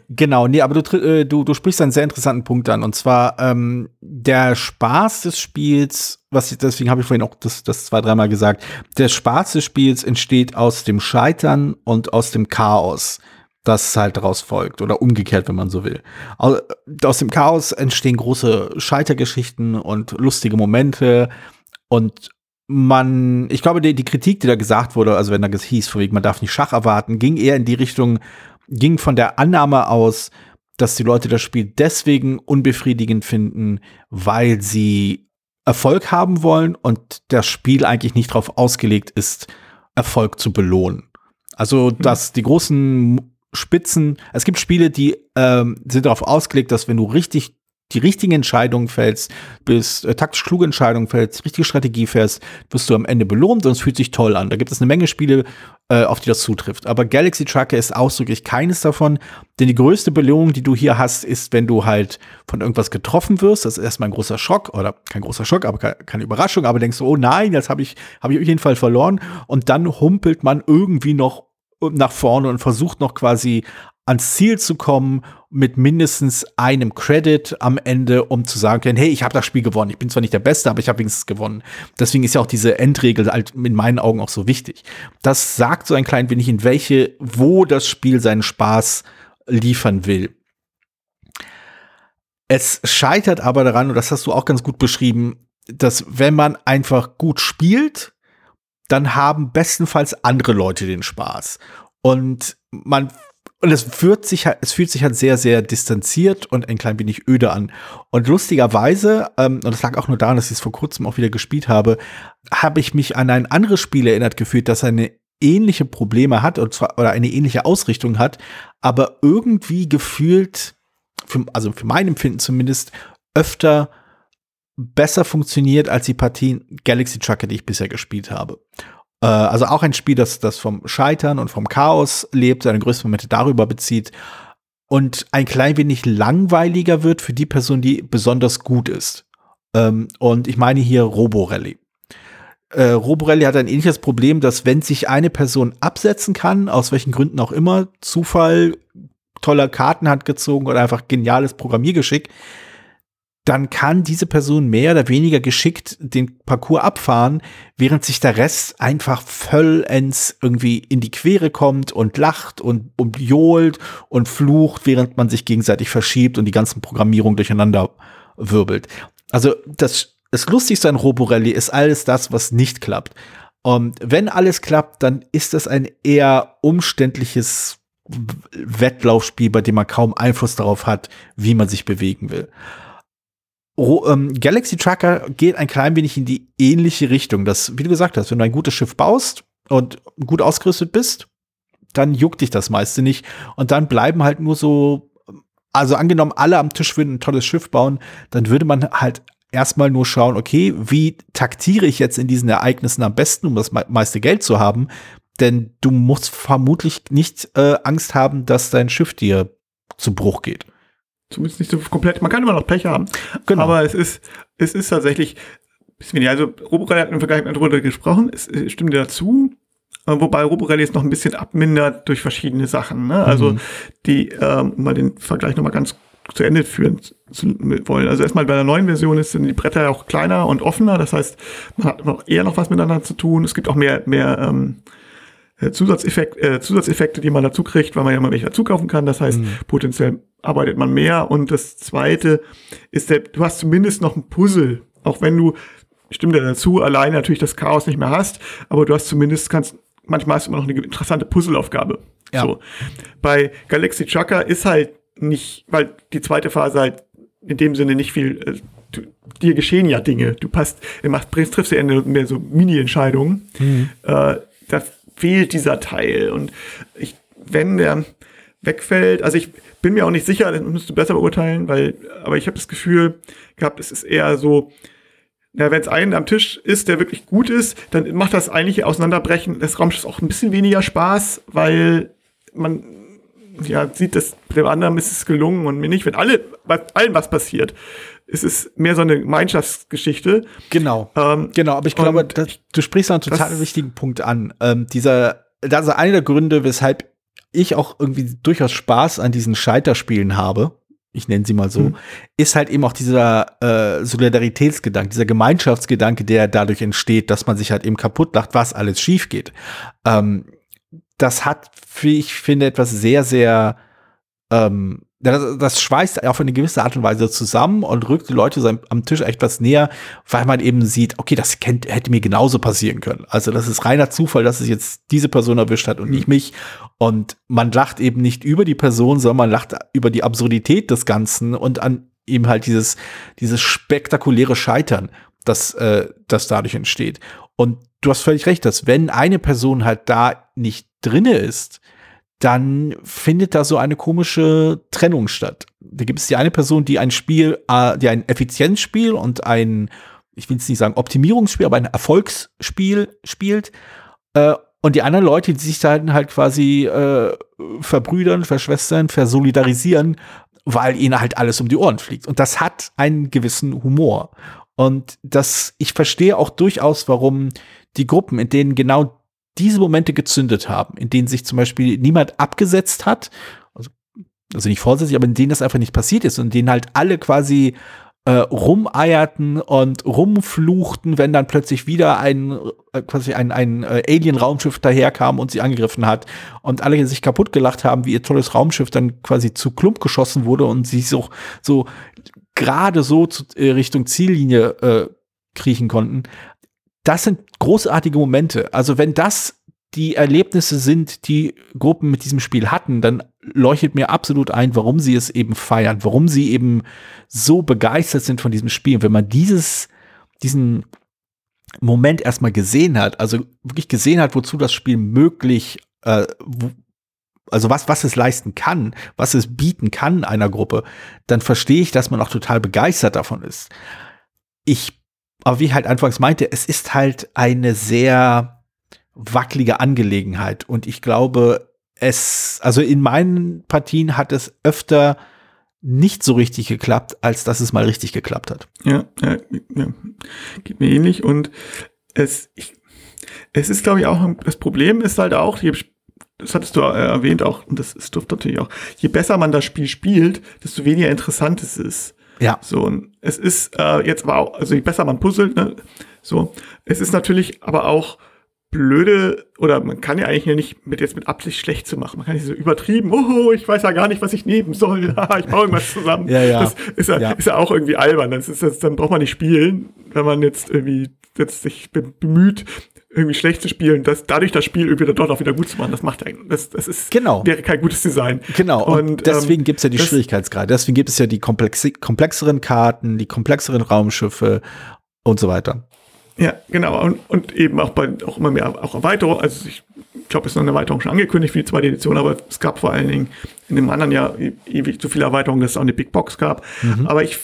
Genau, nee, aber du, äh, du, du sprichst einen sehr interessanten Punkt an. Und zwar ähm, der Spaß des Spiels, was ich, deswegen habe ich vorhin auch das, das zwei, dreimal gesagt, der Spaß des Spiels entsteht aus dem Scheitern und aus dem Chaos, das halt daraus folgt. Oder umgekehrt, wenn man so will. Au- Aus dem Chaos entstehen große Scheitergeschichten und lustige Momente. Und man, ich glaube, die, die Kritik, die da gesagt wurde, also wenn da hieß, von wegen, man darf nicht Schach erwarten, ging eher in die Richtung, ging von der Annahme aus, dass die Leute das Spiel deswegen unbefriedigend finden, weil sie Erfolg haben wollen und das Spiel eigentlich nicht darauf ausgelegt ist, Erfolg zu belohnen. Also, dass die großen Spitzen, es gibt Spiele, die ähm, sind darauf ausgelegt, dass wenn du richtig die richtigen Entscheidungen fällst, bis äh, taktisch kluge Entscheidungen fällst, richtige Strategie fährst, wirst du am Ende belohnt und es fühlt sich toll an. Da gibt es eine Menge Spiele, äh, auf die das zutrifft. Aber Galaxy Trucker ist ausdrücklich keines davon, denn die größte Belohnung, die du hier hast, ist, wenn du halt von irgendwas getroffen wirst. Das ist erstmal ein großer Schock oder kein großer Schock, aber ke- keine Überraschung. Aber denkst du, oh nein, jetzt habe ich, habe ich auf jeden Fall verloren. Und dann humpelt man irgendwie noch nach vorne und versucht noch quasi ans Ziel zu kommen mit mindestens einem Credit am Ende, um zu sagen können, hey, ich habe das Spiel gewonnen. Ich bin zwar nicht der Beste, aber ich habe wenigstens gewonnen. Deswegen ist ja auch diese Endregel halt in meinen Augen auch so wichtig. Das sagt so ein klein wenig, in welche, wo das Spiel seinen Spaß liefern will. Es scheitert aber daran, und das hast du auch ganz gut beschrieben, dass wenn man einfach gut spielt, dann haben bestenfalls andere Leute den Spaß. Und man und es wird sich halt, es fühlt sich halt sehr, sehr distanziert und ein klein wenig öde an. Und lustigerweise, ähm, und das lag auch nur daran, dass ich es vor kurzem auch wieder gespielt habe, habe ich mich an ein anderes Spiel erinnert gefühlt, das eine ähnliche Probleme hat und zwar, oder eine ähnliche Ausrichtung hat, aber irgendwie gefühlt, für, also für mein Empfinden zumindest, öfter besser funktioniert als die Partien Galaxy Trucker, die ich bisher gespielt habe. Äh, also auch ein Spiel, das, das vom Scheitern und vom Chaos lebt, seine größten Momente darüber bezieht und ein klein wenig langweiliger wird für die Person, die besonders gut ist. Ähm, und ich meine hier Robo Rally. Äh, Roborelli hat ein ähnliches Problem, dass wenn sich eine Person absetzen kann, aus welchen Gründen auch immer, Zufall, toller Kartenhand gezogen oder einfach geniales Programmiergeschick, dann kann diese Person mehr oder weniger geschickt den Parcours abfahren, während sich der Rest einfach vollends irgendwie in die Quere kommt und lacht und, und johlt und flucht, während man sich gegenseitig verschiebt und die ganzen Programmierungen durcheinander wirbelt. Also das, das Lustigste an Roborelli ist alles das, was nicht klappt. Und wenn alles klappt, dann ist das ein eher umständliches Wettlaufspiel, bei dem man kaum Einfluss darauf hat, wie man sich bewegen will. Ähm, Galaxy Tracker geht ein klein wenig in die ähnliche Richtung. Das, wie du gesagt hast, wenn du ein gutes Schiff baust und gut ausgerüstet bist, dann juckt dich das meiste nicht. Und dann bleiben halt nur so, also angenommen, alle am Tisch würden ein tolles Schiff bauen, dann würde man halt erstmal nur schauen, okay, wie taktiere ich jetzt in diesen Ereignissen am besten, um das meiste Geld zu haben? Denn du musst vermutlich nicht äh, Angst haben, dass dein Schiff dir zu Bruch geht. Zumindest nicht so komplett. Man kann immer noch Pech haben. Genau. Aber es ist, es ist tatsächlich bisschen weniger. Also Roborelli hat im Vergleich mit darüber gesprochen. Es, es stimmt dazu. Äh, wobei Roborelli es noch ein bisschen abmindert durch verschiedene Sachen. Ne? Also mhm. die, ähm, mal den Vergleich nochmal ganz zu Ende führen zu wollen. Also erstmal bei der neuen Version ist, sind die Bretter ja auch kleiner und offener. Das heißt, man hat eher noch was miteinander zu tun. Es gibt auch mehr, mehr ähm, äh, Zusatzeffekt, äh, Zusatzeffekte, die man dazu kriegt, weil man ja mal welche dazu kaufen kann. Das heißt, mhm. potenziell arbeitet man mehr. Und das zweite ist, der, du hast zumindest noch ein Puzzle, auch wenn du, stimmt ja dazu, alleine natürlich das Chaos nicht mehr hast, aber du hast zumindest, kannst, manchmal hast du immer noch eine interessante Puzzleaufgabe. Ja. So. Bei Galaxy Trucker ist halt nicht, weil die zweite Phase halt in dem Sinne nicht viel, äh, du, dir geschehen ja Dinge. Du passt, du machst, triffst ja mehr so Mini-Entscheidungen. Mhm. Äh, fehlt dieser Teil. Und ich, wenn der wegfällt, also ich bin mir auch nicht sicher, das müsst du besser beurteilen, weil, aber ich habe das Gefühl gehabt, es ist eher so, ja, wenn es einen am Tisch ist, der wirklich gut ist, dann macht das eigentliche Auseinanderbrechen des Raumschiffs auch ein bisschen weniger Spaß, weil man ja sieht, dass dem anderen ist es gelungen und mir nicht. Wenn alle, bei allen was passiert, es ist mehr so eine Gemeinschaftsgeschichte. Genau. Ähm, genau, aber ich glaube, das, du sprichst einen total wichtigen Punkt an. Ähm, dieser, das ist einer der Gründe, weshalb ich auch irgendwie durchaus Spaß an diesen Scheiterspielen habe, ich nenne sie mal so, mhm. ist halt eben auch dieser äh, Solidaritätsgedanke, dieser Gemeinschaftsgedanke, der dadurch entsteht, dass man sich halt eben kaputt lacht, was alles schief geht. Ähm, das hat, wie ich finde, etwas sehr, sehr ähm, das, das schweißt auf eine gewisse Art und Weise zusammen und rückt die Leute am Tisch etwas näher, weil man eben sieht, okay, das kennt, hätte mir genauso passieren können. Also das ist reiner Zufall, dass es jetzt diese Person erwischt hat und nicht mich. Und man lacht eben nicht über die Person, sondern man lacht über die Absurdität des Ganzen und an eben halt dieses, dieses spektakuläre Scheitern, das, äh, das dadurch entsteht. Und du hast völlig recht, dass wenn eine Person halt da nicht drinne ist, dann findet da so eine komische Trennung statt. Da gibt es die eine Person, die ein Spiel, äh, die ein Effizienzspiel und ein, ich will es nicht sagen Optimierungsspiel, aber ein Erfolgsspiel spielt. Äh, und die anderen Leute, die sich dann halt quasi äh, verbrüdern, verschwestern, versolidarisieren, weil ihnen halt alles um die Ohren fliegt. Und das hat einen gewissen Humor. Und das, ich verstehe auch durchaus, warum die Gruppen, in denen genau diese Momente gezündet haben, in denen sich zum Beispiel niemand abgesetzt hat, also, also nicht vorsätzlich, aber in denen das einfach nicht passiert ist und in denen halt alle quasi äh, rumeierten und rumfluchten, wenn dann plötzlich wieder ein äh, quasi ein, ein äh, Alien-Raumschiff daherkam und sie angegriffen hat und alle sich kaputt gelacht haben, wie ihr tolles Raumschiff dann quasi zu Klump geschossen wurde und sie so, so gerade so zu, äh, Richtung Ziellinie äh, kriechen konnten das sind großartige Momente. Also wenn das die Erlebnisse sind, die Gruppen mit diesem Spiel hatten, dann leuchtet mir absolut ein, warum sie es eben feiern, warum sie eben so begeistert sind von diesem Spiel. Und wenn man dieses, diesen Moment erstmal gesehen hat, also wirklich gesehen hat, wozu das Spiel möglich, äh, wo, also was, was es leisten kann, was es bieten kann einer Gruppe, dann verstehe ich, dass man auch total begeistert davon ist. Ich, aber wie ich halt anfangs meinte, es ist halt eine sehr wackelige Angelegenheit und ich glaube, es, also in meinen Partien hat es öfter nicht so richtig geklappt, als dass es mal richtig geklappt hat. Ja, ja, ja. geht mir ähnlich und es, ich, es ist, glaube ich, auch, das Problem ist halt auch, das hattest du erwähnt auch, und das ist natürlich auch, je besser man das Spiel spielt, desto weniger interessant es ist. Ja. So, und es ist äh, jetzt aber auch, also je besser man puzzelt, ne, so, es ist natürlich aber auch blöde, oder man kann ja eigentlich nicht mit jetzt mit Absicht schlecht zu machen. Man kann nicht so übertrieben, oh, ich weiß ja gar nicht, was ich nehmen soll. ich baue irgendwas zusammen. ja, ja. Das ist ja, ja. ist ja auch irgendwie albern. Das ist, das, dann braucht man nicht spielen, wenn man jetzt irgendwie jetzt sich bemüht, irgendwie schlecht zu spielen, das, dadurch das Spiel irgendwie dann doch auch wieder gut zu machen. Das macht eigentlich, das, das ist, genau. wäre kein gutes Design. Genau. Und, und deswegen ähm, gibt's ja die Schwierigkeitsgrade. Deswegen gibt es ja die komplex komplexeren Karten, die komplexeren Raumschiffe und so weiter. Ja, genau. Und, und eben auch bei auch immer mehr auch Erweiterung. Also ich glaube, es ist noch eine Erweiterung schon angekündigt für die zweite Edition, aber es gab vor allen Dingen in dem anderen Jahr e-, ewig so viele Erweiterungen, dass es auch eine Big Box gab. Mhm. Aber ich,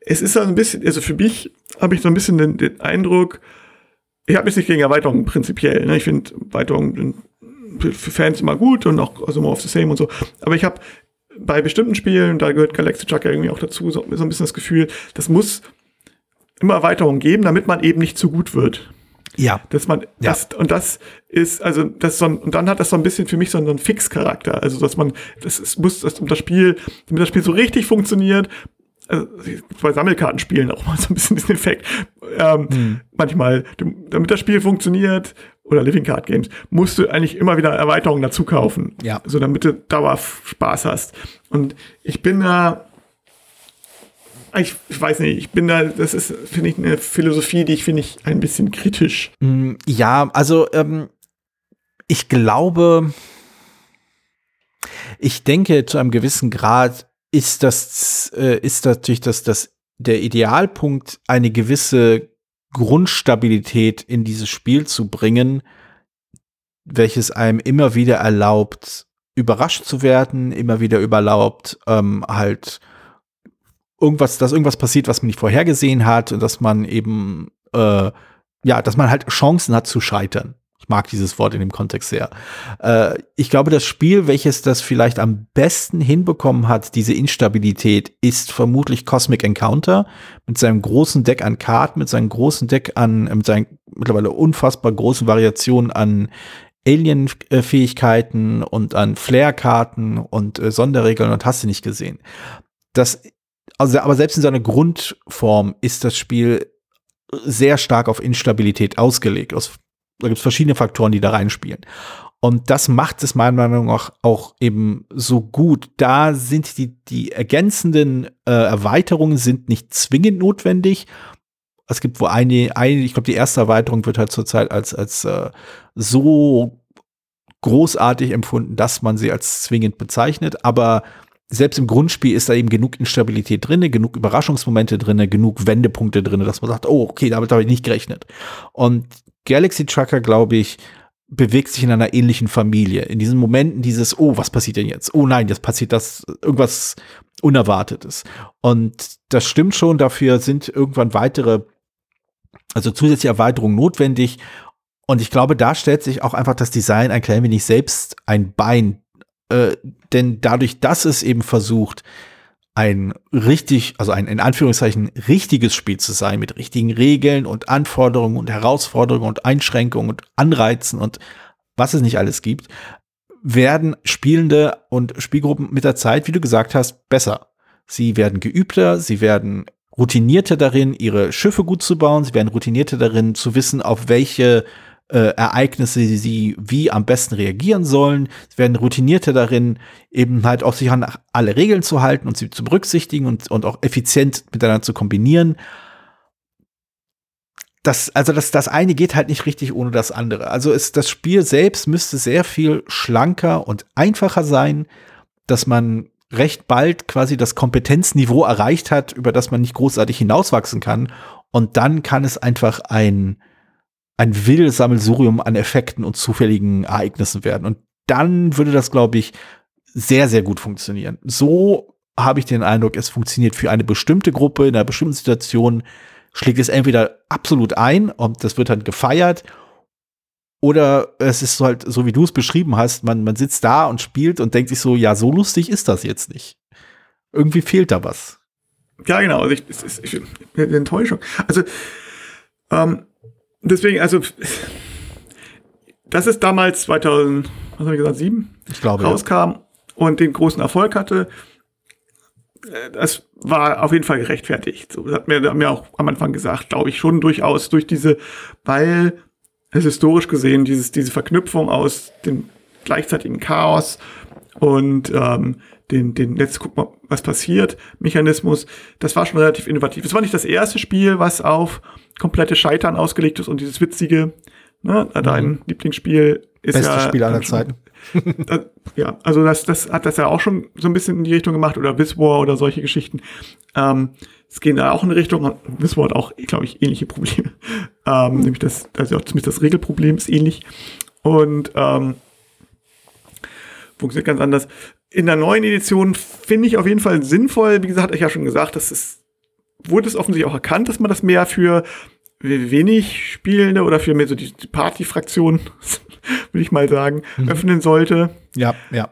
es ist so ein bisschen, also für mich habe ich so ein bisschen den, den Eindruck, ich habe mich nicht gegen Erweiterungen prinzipiell. Ne? Ich finde Erweiterungen für, Fans immer gut und auch also more of the same und so. Aber ich habe bei bestimmten Spielen, da gehört Galaxy Trucker irgendwie auch dazu, so, so ein bisschen das Gefühl, das muss immer Erweiterungen geben, damit man eben nicht zu gut wird. Ja. Dass man, ja. das, und das ist, also, das ist so ein, und dann hat das so ein bisschen für mich so einen Fixcharakter. Also, dass man, das ist, muss, das, um das Spiel, damit das Spiel so richtig funktioniert, also, bei Sammelkartenspielen auch mal so ein bisschen diesen Effekt. Ähm, hm. Manchmal, damit das Spiel funktioniert, oder Living Card Games, musst du eigentlich immer wieder Erweiterungen dazu kaufen. Ja. So, damit du Dauer Spaß hast. Und ich bin da, ich, ich, weiß nicht, ich bin da, das ist, finde ich, eine Philosophie, die ich finde ich ein bisschen kritisch. Mm, ja, also ähm, ich glaube, ich denke, zu einem gewissen Grad ist das, äh, ist natürlich das, das, der Idealpunkt, eine gewisse Grundstabilität in dieses Spiel zu bringen, welches einem immer wieder erlaubt, überrascht zu werden, immer wieder überlaubt, ähm, halt irgendwas, dass irgendwas passiert, was man nicht vorhergesehen hat und dass man eben, äh, ja, dass man halt Chancen hat zu scheitern. Ich mag dieses Wort in dem Kontext sehr. Äh, ich glaube, das Spiel, welches das vielleicht am besten hinbekommen hat, diese Instabilität, ist vermutlich Cosmic Encounter mit seinem großen Deck an Karten, mit seinem großen Deck an, mit seinen mittlerweile unfassbar großen Variationen an Alien-Fähigkeiten und an Flair-Karten und äh, Sonderregeln und hast du nicht gesehen. Das also, aber selbst in seiner Grundform ist das Spiel sehr stark auf Instabilität ausgelegt. Aus, da gibt es verschiedene Faktoren, die da reinspielen. Und das macht es meiner Meinung nach auch eben so gut. Da sind die, die ergänzenden äh, Erweiterungen sind nicht zwingend notwendig. Es gibt wo eine, eine ich glaube, die erste Erweiterung wird halt zurzeit als, als äh, so großartig empfunden, dass man sie als zwingend bezeichnet. Aber selbst im Grundspiel ist da eben genug Instabilität drin, genug Überraschungsmomente drin, genug Wendepunkte drin, dass man sagt, oh, okay, damit habe ich nicht gerechnet. Und Galaxy Trucker, glaube ich, bewegt sich in einer ähnlichen Familie. In diesen Momenten dieses, oh, was passiert denn jetzt? Oh nein, jetzt passiert das, irgendwas Unerwartetes. Und das stimmt schon, dafür sind irgendwann weitere, also zusätzliche Erweiterungen notwendig. Und ich glaube, da stellt sich auch einfach das Design ein klein wenig selbst ein Bein äh, denn dadurch, dass es eben versucht, ein richtig, also ein in Anführungszeichen richtiges Spiel zu sein, mit richtigen Regeln und Anforderungen und Herausforderungen und Einschränkungen und Anreizen und was es nicht alles gibt, werden Spielende und Spielgruppen mit der Zeit, wie du gesagt hast, besser. Sie werden geübter, sie werden routinierter darin, ihre Schiffe gut zu bauen, sie werden routinierter darin, zu wissen, auf welche äh, Ereignisse sie wie am besten reagieren sollen. Sie werden routinierter darin, eben halt auch sich an alle Regeln zu halten und sie zu berücksichtigen und, und auch effizient miteinander zu kombinieren. das, also das, das eine geht halt nicht richtig ohne das andere. Also ist, das Spiel selbst müsste sehr viel schlanker und einfacher sein, dass man recht bald quasi das Kompetenzniveau erreicht hat, über das man nicht großartig hinauswachsen kann. Und dann kann es einfach ein, ein wildes Sammelsurium an Effekten und zufälligen Ereignissen werden. Und dann würde das, glaube ich, sehr, sehr gut funktionieren. So habe ich den Eindruck, es funktioniert für eine bestimmte Gruppe in einer bestimmten Situation schlägt es entweder absolut ein und das wird dann gefeiert oder es ist halt so, wie du es beschrieben hast, man, man sitzt da und spielt und denkt sich so, ja, so lustig ist das jetzt nicht. Irgendwie fehlt da was. Ja, genau. Also ich, ich, eine Enttäuschung. Also, ähm, deswegen, also, das ist damals 2000, was habe ich gesagt, sieben? Ich glaube, rauskam ja. und den großen Erfolg hatte. Das war auf jeden Fall gerechtfertigt. So, das hat mir, hat mir auch am Anfang gesagt, glaube ich, schon durchaus durch diese, weil es historisch gesehen dieses, diese Verknüpfung aus dem gleichzeitigen Chaos und ähm, den, den jetzt guck mal, was passiert, Mechanismus, das war schon relativ innovativ. Es war nicht das erste Spiel, was auf komplette Scheitern ausgelegt ist und dieses witzige, ne, dein mhm. Lieblingsspiel ist Beste ja. Spiel aller Zeiten. ja, also das, das hat das ja auch schon so ein bisschen in die Richtung gemacht oder Biswar oder solche Geschichten. Ähm, es gehen da auch in eine Richtung. Biswar hat auch, glaube ich, ähnliche Probleme. Ähm, nämlich das, also zumindest das Regelproblem ist ähnlich. Und ähm, funktioniert ganz anders. In der neuen Edition finde ich auf jeden Fall sinnvoll. Wie gesagt, ich ja schon gesagt, das ist, wurde es offensichtlich auch erkannt, dass man das mehr für wenig Spielende oder für mehr so die, die Party-Fraktion, würde ich mal sagen, mhm. öffnen sollte. Ja, ja.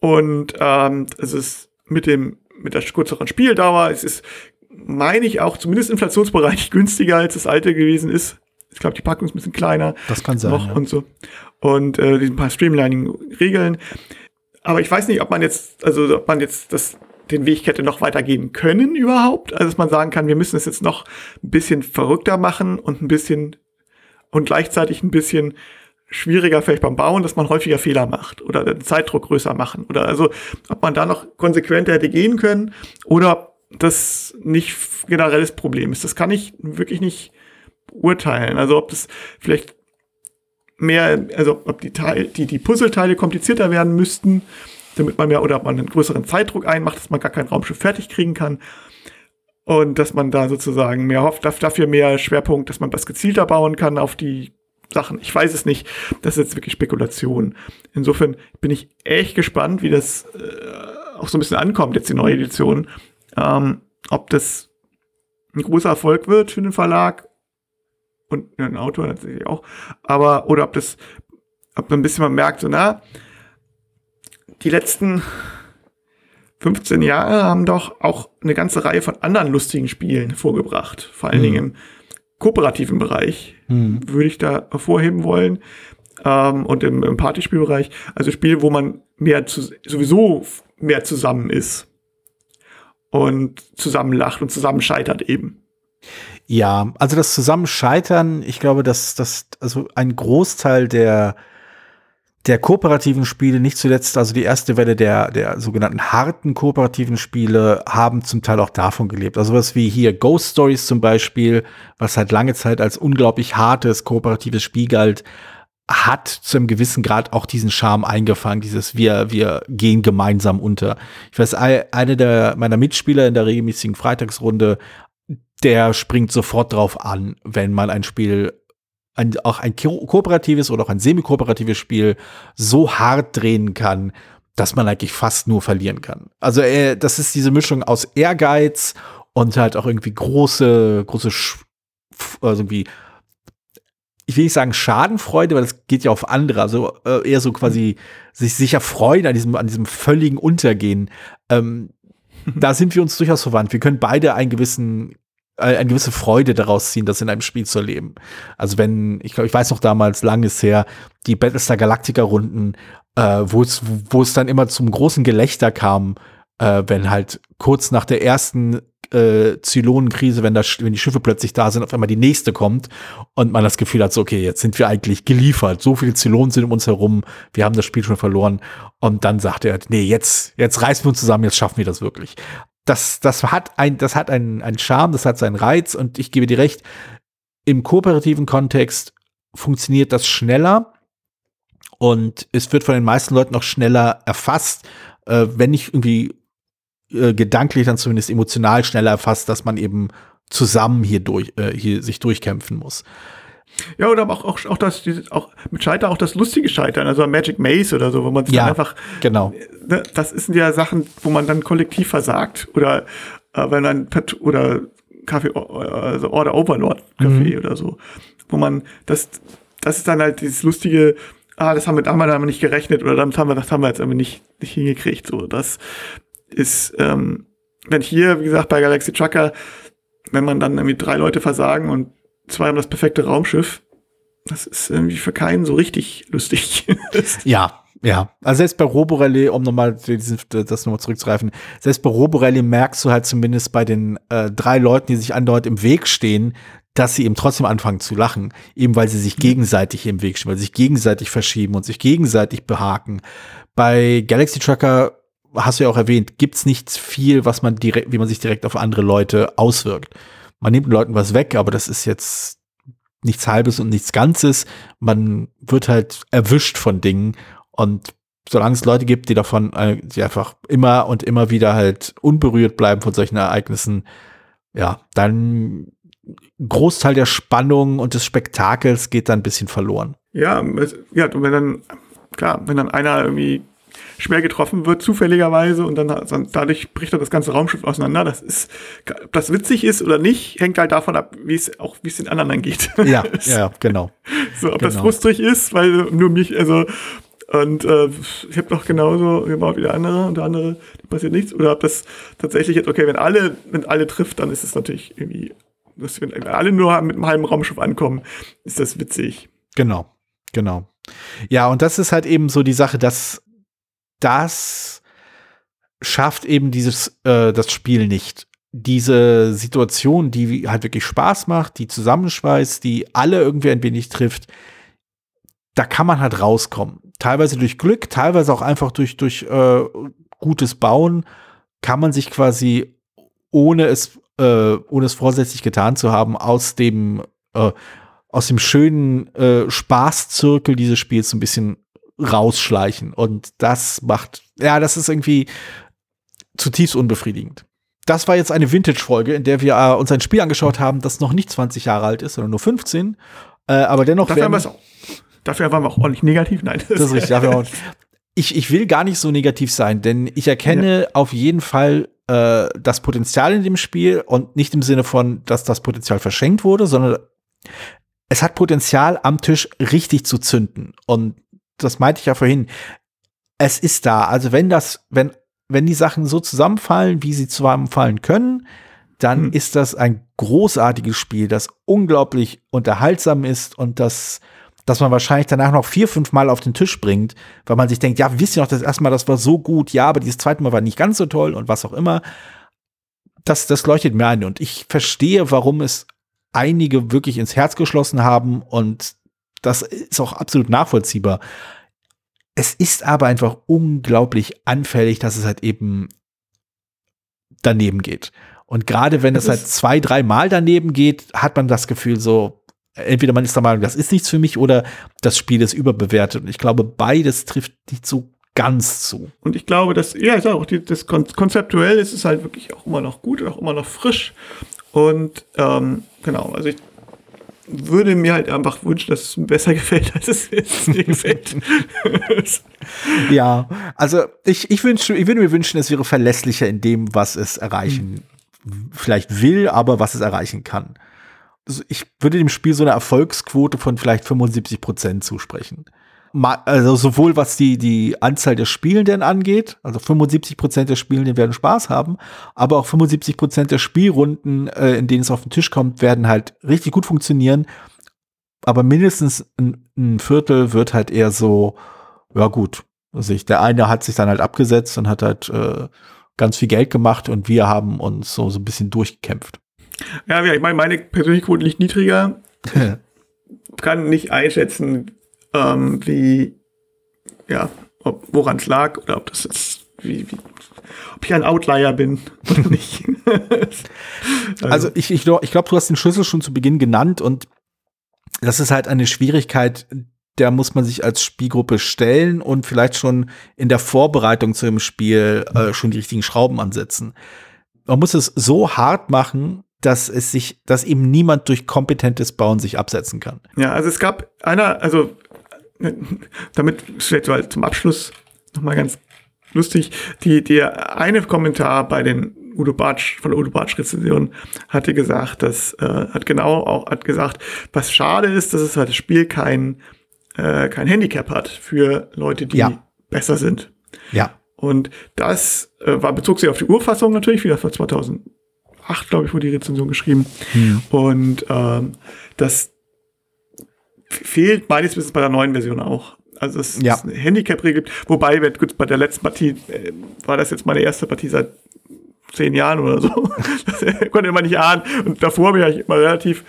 Und ähm, es ist mit dem mit der kürzeren Spieldauer, es ist, meine ich, auch zumindest inflationsbereich günstiger als das alte gewesen ist. Ich glaube, die Packung ist ein bisschen kleiner. Das kann sein. Noch ja. Und so. Und äh, ein paar Streamlining-Regeln. Aber ich weiß nicht, ob man jetzt, also ob man jetzt das den Weg hätte noch weitergehen können überhaupt. Also dass man sagen kann, wir müssen es jetzt noch ein bisschen verrückter machen und ein bisschen und gleichzeitig ein bisschen schwieriger vielleicht beim Bauen, dass man häufiger Fehler macht oder den Zeitdruck größer machen. Oder also, ob man da noch konsequenter hätte gehen können oder das nicht generelles Problem ist. Das kann ich wirklich nicht urteilen. Also ob das vielleicht mehr, also ob die Teil, die, die Puzzleteile komplizierter werden müssten, damit man mehr oder man einen größeren Zeitdruck einmacht, dass man gar kein Raumschiff fertig kriegen kann. Und dass man da sozusagen mehr hofft, dafür mehr Schwerpunkt, dass man das gezielter bauen kann auf die Sachen. Ich weiß es nicht. Das ist jetzt wirklich Spekulation. Insofern bin ich echt gespannt, wie das äh, auch so ein bisschen ankommt, jetzt die neue Edition. Ähm, ob das ein großer Erfolg wird für den Verlag und ein Autor natürlich auch. Aber, oder ob das, ob man ein bisschen mal merkt, so, na, die letzten 15 Jahre haben doch auch eine ganze Reihe von anderen lustigen Spielen vorgebracht. Vor allen mhm. Dingen im kooperativen Bereich mhm. würde ich da hervorheben wollen. Ähm, und im, im Partyspielbereich. Also Spiele, wo man mehr zu, sowieso mehr zusammen ist. Und zusammen lacht und zusammen scheitert eben. Ja, also das Zusammenscheitern, ich glaube, dass das, also ein Großteil der der kooperativen Spiele, nicht zuletzt also die erste Welle der, der sogenannten harten kooperativen Spiele, haben zum Teil auch davon gelebt. Also was wie hier Ghost Stories zum Beispiel, was halt lange Zeit als unglaublich hartes kooperatives Spiel galt, hat zu einem gewissen Grad auch diesen Charme eingefangen, dieses wir, wir gehen gemeinsam unter. Ich weiß, eine der meiner Mitspieler in der regelmäßigen Freitagsrunde, der springt sofort drauf an, wenn man ein Spiel ein, auch ein ko kooperatives oder auch ein semi-kooperatives Spiel so hart drehen kann, dass man eigentlich fast nur verlieren kann. Also äh, das ist diese Mischung aus Ehrgeiz und halt auch irgendwie große, große, also irgendwie, ich will nicht sagen Schadenfreude, weil das geht ja auf andere, also äh, eher so quasi sich sicher freuen an diesem, an diesem völligen Untergehen. Ähm, da sind wir uns durchaus verwandt. Wir können beide einen gewissen äh, eine gewisse Freude daraus ziehen, das in einem Spiel zu erleben. Also wenn, ich glaube, ich weiß noch damals, lang ist her, die Battlestar Galactica Runden, äh, wo es, wo es dann immer zum großen Gelächter kam, äh, wenn halt kurz nach der ersten äh, Zylonenkrise, wenn, das, wenn die Schiffe plötzlich da sind, auf einmal die nächste kommt und man das Gefühl hat, so, okay, jetzt sind wir eigentlich geliefert. So viele Zylonen sind um uns herum, wir haben das Spiel schon verloren. Und dann sagt er, nee, jetzt, jetzt reißen wir uns zusammen, jetzt schaffen wir das wirklich das, das hat ein, das hat einen, einen Charme, das hat seinen Reiz und ich gebe dir recht, im kooperativen Kontext funktioniert das schneller und es wird von den meisten Leuten noch schneller erfasst, äh, wenn nicht irgendwie äh, gedanklich, dann zumindest emotional schneller erfasst, dass man eben zusammen hier durch, äh, hier sich durchkämpfen muss. Ja, oder auch, auch, auch das, dieses, auch mit Scheitern auch das lustige Scheitern, also Magic Maze oder so, wo man ja, einfach, genau. Ne, das sind ja Sachen, wo man dann kollektiv versagt oder äh, wenn dann oder Kaffee, also Order Overlord Kaffee mhm. oder so, wo man das, das ist dann halt dieses lustige, ah, das haben wir damals haben wir nicht gerechnet oder damit haben wir, das haben wir jetzt aber nicht, nicht hingekriegt, so, das ist, ähm, wenn hier, wie gesagt, bei Galaxy Trucker, wenn man dann irgendwie drei Leute versagen und zwei haben das perfekte Raumschiff, das ist irgendwie für keinen so richtig lustig. ja, ja. Also selbst bei Roborelli, um nochmal das nochmal zurückzugreifen, selbst bei Roborelli merkst du halt zumindest bei den äh, drei Leuten, die sich andauernd im Weg stehen, dass sie eben trotzdem anfangen zu lachen, eben weil sie sich gegenseitig im Weg stehen, weil sie sich gegenseitig verschieben und sich gegenseitig behaken. Bei Galaxy Trucker hast du ja auch erwähnt, gibt's nicht viel, was man direkt, wie man sich direkt auf andere Leute auswirkt man nimmt Leuten was weg, aber das ist jetzt nichts Halbes und nichts Ganzes. Man wird halt erwischt von Dingen und solange es Leute gibt, die davon, äh, die einfach immer und immer wieder halt unberührt bleiben von solchen Ereignissen, ja, dann Großteil der Spannung und des Spektakels geht dann ein bisschen verloren. Ja, ja, wenn dann, klar, wenn dann einer irgendwie schwer getroffen wird, zufälligerweise, und dann, dann dadurch bricht dann das ganze Raumschiff auseinander. Das ist, ob das witzig ist oder nicht, hängt halt davon ab, wie es auch, wie es den anderen dann geht. Ja, ja, genau. So, ob genau. das frustrig ist, weil nur mich, also, und äh, ich habe doch genauso gebaut wie der andere und der andere, da passiert nichts. Oder ob das tatsächlich jetzt, okay, wenn alle, wenn alle trifft, dann ist es natürlich irgendwie, wenn alle nur mit einem halben Raumschiff ankommen, ist das witzig. Genau, genau. Ja, und das ist halt eben so die Sache, dass das schafft eben dieses, äh, das Spiel nicht. Diese Situation, die halt wirklich Spaß macht, die zusammenschweißt, die alle irgendwie ein wenig trifft, da kann man halt rauskommen. Teilweise durch Glück, teilweise auch einfach durch, durch äh, gutes Bauen kann man sich quasi, ohne es, äh, ohne es vorsätzlich getan zu haben, aus dem, äh, aus dem schönen äh, Spaßzirkel dieses Spiels so ein bisschen rausschleichen. Und das macht, ja, das ist irgendwie zutiefst unbefriedigend. Das war jetzt eine Vintage-Folge, in der wir äh, uns ein Spiel angeschaut haben, das noch nicht 20 Jahre alt ist, sondern nur 15. Äh, aber dennoch. Dafür, werden, auch, dafür waren wir auch ordentlich negativ. Nein. Das, ist richtig. Dafür auch, ich, ich will gar nicht so negativ sein, denn ich erkenne ja. auf jeden Fall äh, das Potenzial in dem Spiel und nicht im Sinne von, dass das Potenzial verschenkt wurde, sondern es hat Potenzial am Tisch richtig zu zünden. Und das meinte ich ja vorhin, es ist da. Also wenn das, wenn, wenn die Sachen so zusammenfallen, wie sie zusammenfallen können, dann hm. ist das ein großartiges Spiel, das unglaublich unterhaltsam ist und das, dass man wahrscheinlich danach noch vier, fünf Mal auf den Tisch bringt, weil man sich denkt, ja, wisst ihr noch, das erste Mal, das war so gut, ja, aber dieses zweite Mal war nicht ganz so toll und was auch immer. Das, das leuchtet mir ein und ich verstehe, warum es einige wirklich ins Herz geschlossen haben und das ist auch absolut nachvollziehbar. Es ist aber einfach unglaublich anfällig, dass es halt eben daneben geht. Und gerade wenn es halt zwei, drei Mal daneben geht, hat man das Gefühl so, entweder man ist der Meinung, das ist nichts für mich oder das Spiel ist überbewertet. Und ich glaube, beides trifft nicht so ganz zu. Und ich glaube, dass, ja, ist auch die, das konzeptuell ist es halt wirklich auch immer noch gut und auch immer noch frisch. Und ähm, genau, also ich würde mir halt einfach wünschen, dass es mir besser gefällt, als es jetzt mir gefällt. ja, also ich, ich, wünsch, ich würde mir wünschen, es wäre verlässlicher in dem, was es erreichen mhm. vielleicht will, aber was es erreichen kann. Also ich würde dem Spiel so eine Erfolgsquote von vielleicht 75 Prozent zusprechen also sowohl was die, die Anzahl der Spielenden angeht, also 75 Prozent der Spielenden werden Spaß haben, aber auch 75 Prozent der Spielrunden, äh, in denen es auf den Tisch kommt, werden halt richtig gut funktionieren. Aber mindestens ein, ein Viertel wird halt eher so, ja gut, also ich, der eine hat sich dann halt abgesetzt und hat halt äh, ganz viel Geld gemacht und wir haben uns so, so ein bisschen durchgekämpft. Ja, ich meine, meine persönliche Quote liegt niedriger. kann nicht einschätzen, ähm, wie, ja, woran es lag oder ob das jetzt, wie, wie, ob ich ein Outlier bin oder nicht. also, also, ich, ich, ich glaube, du hast den Schlüssel schon zu Beginn genannt und das ist halt eine Schwierigkeit, der muss man sich als Spielgruppe stellen und vielleicht schon in der Vorbereitung zu dem Spiel äh, schon die richtigen Schrauben ansetzen. Man muss es so hart machen, dass es sich, dass eben niemand durch kompetentes Bauen sich absetzen kann. Ja, also es gab einer, also damit vielleicht mal zum Abschluss nochmal ganz lustig, die, der eine Kommentar bei den Udo Bartsch, von der Udo Bartsch Rezension hatte gesagt, dass, äh, hat genau auch, hat gesagt, was schade ist, dass es halt das Spiel kein, äh, kein Handicap hat für Leute, die ja. besser sind. Ja. Und das äh, war, bezog sich auf die Urfassung natürlich, wieder von 2008, glaube ich, wurde die Rezension geschrieben. Hm. Und ähm, das fehlt meines Wissens bei der neuen Version auch. Also es ja. ist eine Handicap-Regel, wobei, gut, bei der letzten Partie äh, war das jetzt meine erste Partie seit zehn Jahren oder so. das konnte man nicht ahnen. Und davor habe ich immer relativ,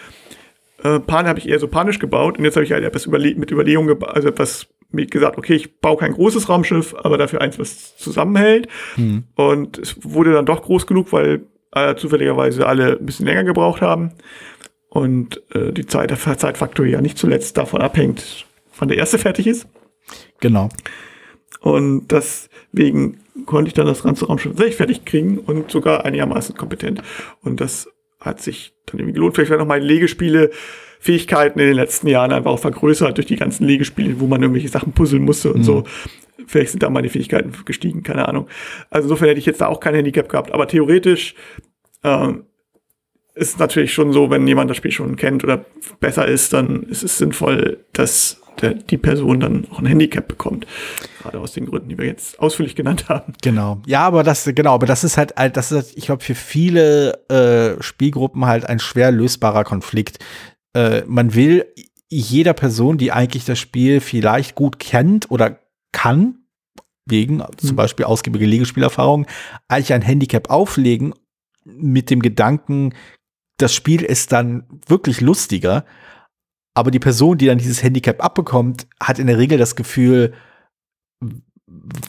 äh, Pan habe ich eher so panisch gebaut und jetzt habe ich halt etwas überle mit Überlegung, also etwas mir gesagt, okay, ich baue kein großes Raumschiff, aber dafür eins, was zusammenhält. Hm. Und es wurde dann doch groß genug, weil äh, zufälligerweise alle ein bisschen länger gebraucht haben. Und äh, die Zeit, der Zeitfaktor ja nicht zuletzt davon abhängt, wann der erste fertig ist. Genau. Und deswegen konnte ich dann das ganze Raumschiff tatsächlich fertig kriegen und sogar einigermaßen kompetent. Und das hat sich dann irgendwie gelohnt. Vielleicht werden noch meine Legespiele Fähigkeiten in den letzten Jahren einfach auch vergrößert durch die ganzen Legespiele, wo man irgendwelche Sachen puzzeln musste und mhm. so. Vielleicht sind da meine Fähigkeiten gestiegen, keine Ahnung. Also insofern hätte ich jetzt da auch kein Handicap gehabt. Aber theoretisch ähm, ist natürlich schon so, wenn jemand das Spiel schon kennt oder besser ist, dann ist es sinnvoll, dass der, die Person dann auch ein Handicap bekommt. Gerade aus den Gründen, die wir jetzt ausführlich genannt haben. Genau. Ja, aber das, genau, aber das ist halt, das ist, ich glaube, für viele äh, Spielgruppen halt ein schwer lösbarer Konflikt. Äh, man will jeder Person, die eigentlich das Spiel vielleicht gut kennt oder kann, wegen zum mhm. Beispiel ausgiebige Legespielerfahrung, eigentlich ein Handicap auflegen mit dem Gedanken, das Spiel ist dann wirklich lustiger. Aber die Person, die dann dieses Handicap abbekommt, hat in der Regel das Gefühl,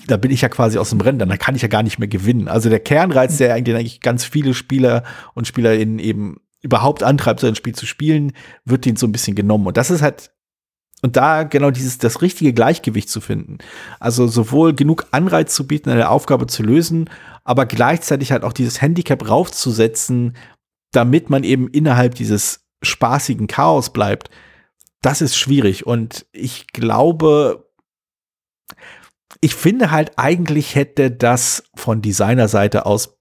da bin ich ja quasi aus dem Rennen, dann kann ich ja gar nicht mehr gewinnen. Also der Kernreiz, der eigentlich ganz viele Spieler und Spielerinnen eben überhaupt antreibt, so ein Spiel zu spielen, wird denen so ein bisschen genommen. Und das ist halt, und da genau dieses, das richtige Gleichgewicht zu finden. Also sowohl genug Anreiz zu bieten, eine Aufgabe zu lösen, aber gleichzeitig halt auch dieses Handicap raufzusetzen, damit man eben innerhalb dieses spaßigen Chaos bleibt das ist schwierig. Und ich glaube, ich finde halt, eigentlich hätte das von Designerseite aus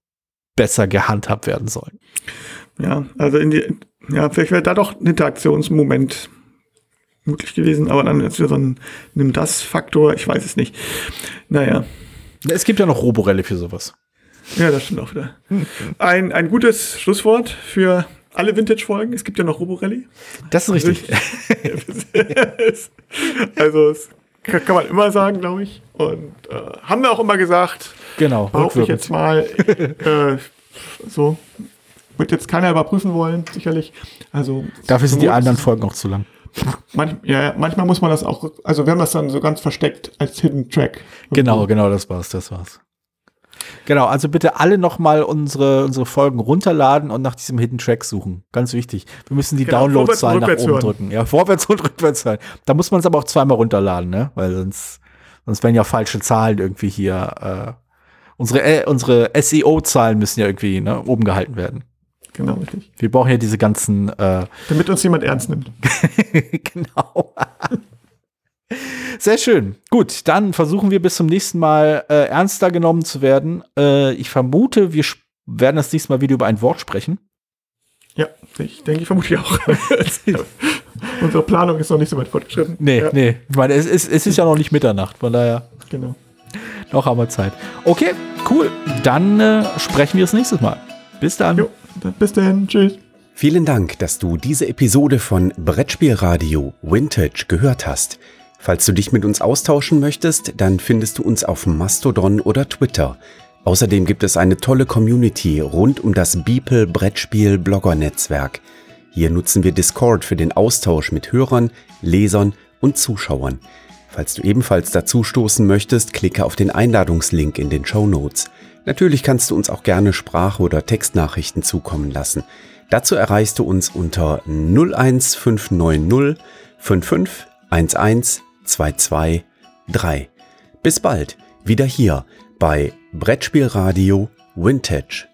besser gehandhabt werden sollen. Ja, also in die, ja, vielleicht wäre da doch ein Interaktionsmoment möglich gewesen, aber dann ist wieder so ein nimm das Faktor, ich weiß es nicht. Naja. Es gibt ja noch Roborelle für sowas. Ja, das stimmt auch wieder. Ein, ein gutes Schlusswort für alle Vintage-Folgen. Es gibt ja noch Roborelli. Das ist richtig. also, das kann man immer sagen, glaube ich. Und äh, haben wir auch immer gesagt. Genau. Hoffe ich jetzt mal. äh, so. Wird jetzt keiner überprüfen wollen, sicherlich. Also. Dafür sind die anderen Folgen auch zu lang. Manch, ja, manchmal muss man das auch, also wir haben das dann so ganz versteckt als Hidden Track. Genau, genau, das war's, das war's. Genau, also bitte alle nochmal unsere, unsere Folgen runterladen und nach diesem Hidden Track suchen. Ganz wichtig. Wir müssen die genau, Downloadzahlen nach oben hören. drücken. Ja, vorwärts und rückwärts hören. Da muss man es aber auch zweimal runterladen, ne? Weil sonst, sonst werden ja falsche Zahlen irgendwie hier. Äh, unsere äh, unsere SEO-Zahlen müssen ja irgendwie ne, oben gehalten werden. Genau, richtig. Wir brauchen ja diese ganzen. Äh, Damit uns jemand ernst nimmt. genau. Sehr schön. Gut, dann versuchen wir bis zum nächsten Mal äh, ernster genommen zu werden. Äh, ich vermute, wir werden das nächste Mal wieder über ein Wort sprechen. Ja, ich denke, ich vermute auch. Unsere Planung ist noch nicht so weit fortgeschritten. Nee, ja. nee. Ich meine, es ist, es ist ja noch nicht Mitternacht, von daher. Genau. Noch haben wir Zeit. Okay, cool. Dann äh, sprechen wir das nächste Mal. Bis dann. Jo, bis dann. Tschüss. Vielen Dank, dass du diese Episode von Brettspielradio Vintage gehört hast. Falls du dich mit uns austauschen möchtest, dann findest du uns auf Mastodon oder Twitter. Außerdem gibt es eine tolle Community rund um das Beeple Brettspiel Blogger Netzwerk. Hier nutzen wir Discord für den Austausch mit Hörern, Lesern und Zuschauern. Falls du ebenfalls dazu stoßen möchtest, klicke auf den Einladungslink in den Show Notes. Natürlich kannst du uns auch gerne Sprache- oder Textnachrichten zukommen lassen. Dazu erreichst du uns unter 01590 55 11 22 3. Bis bald, wieder hier bei Brettspielradio Vintage.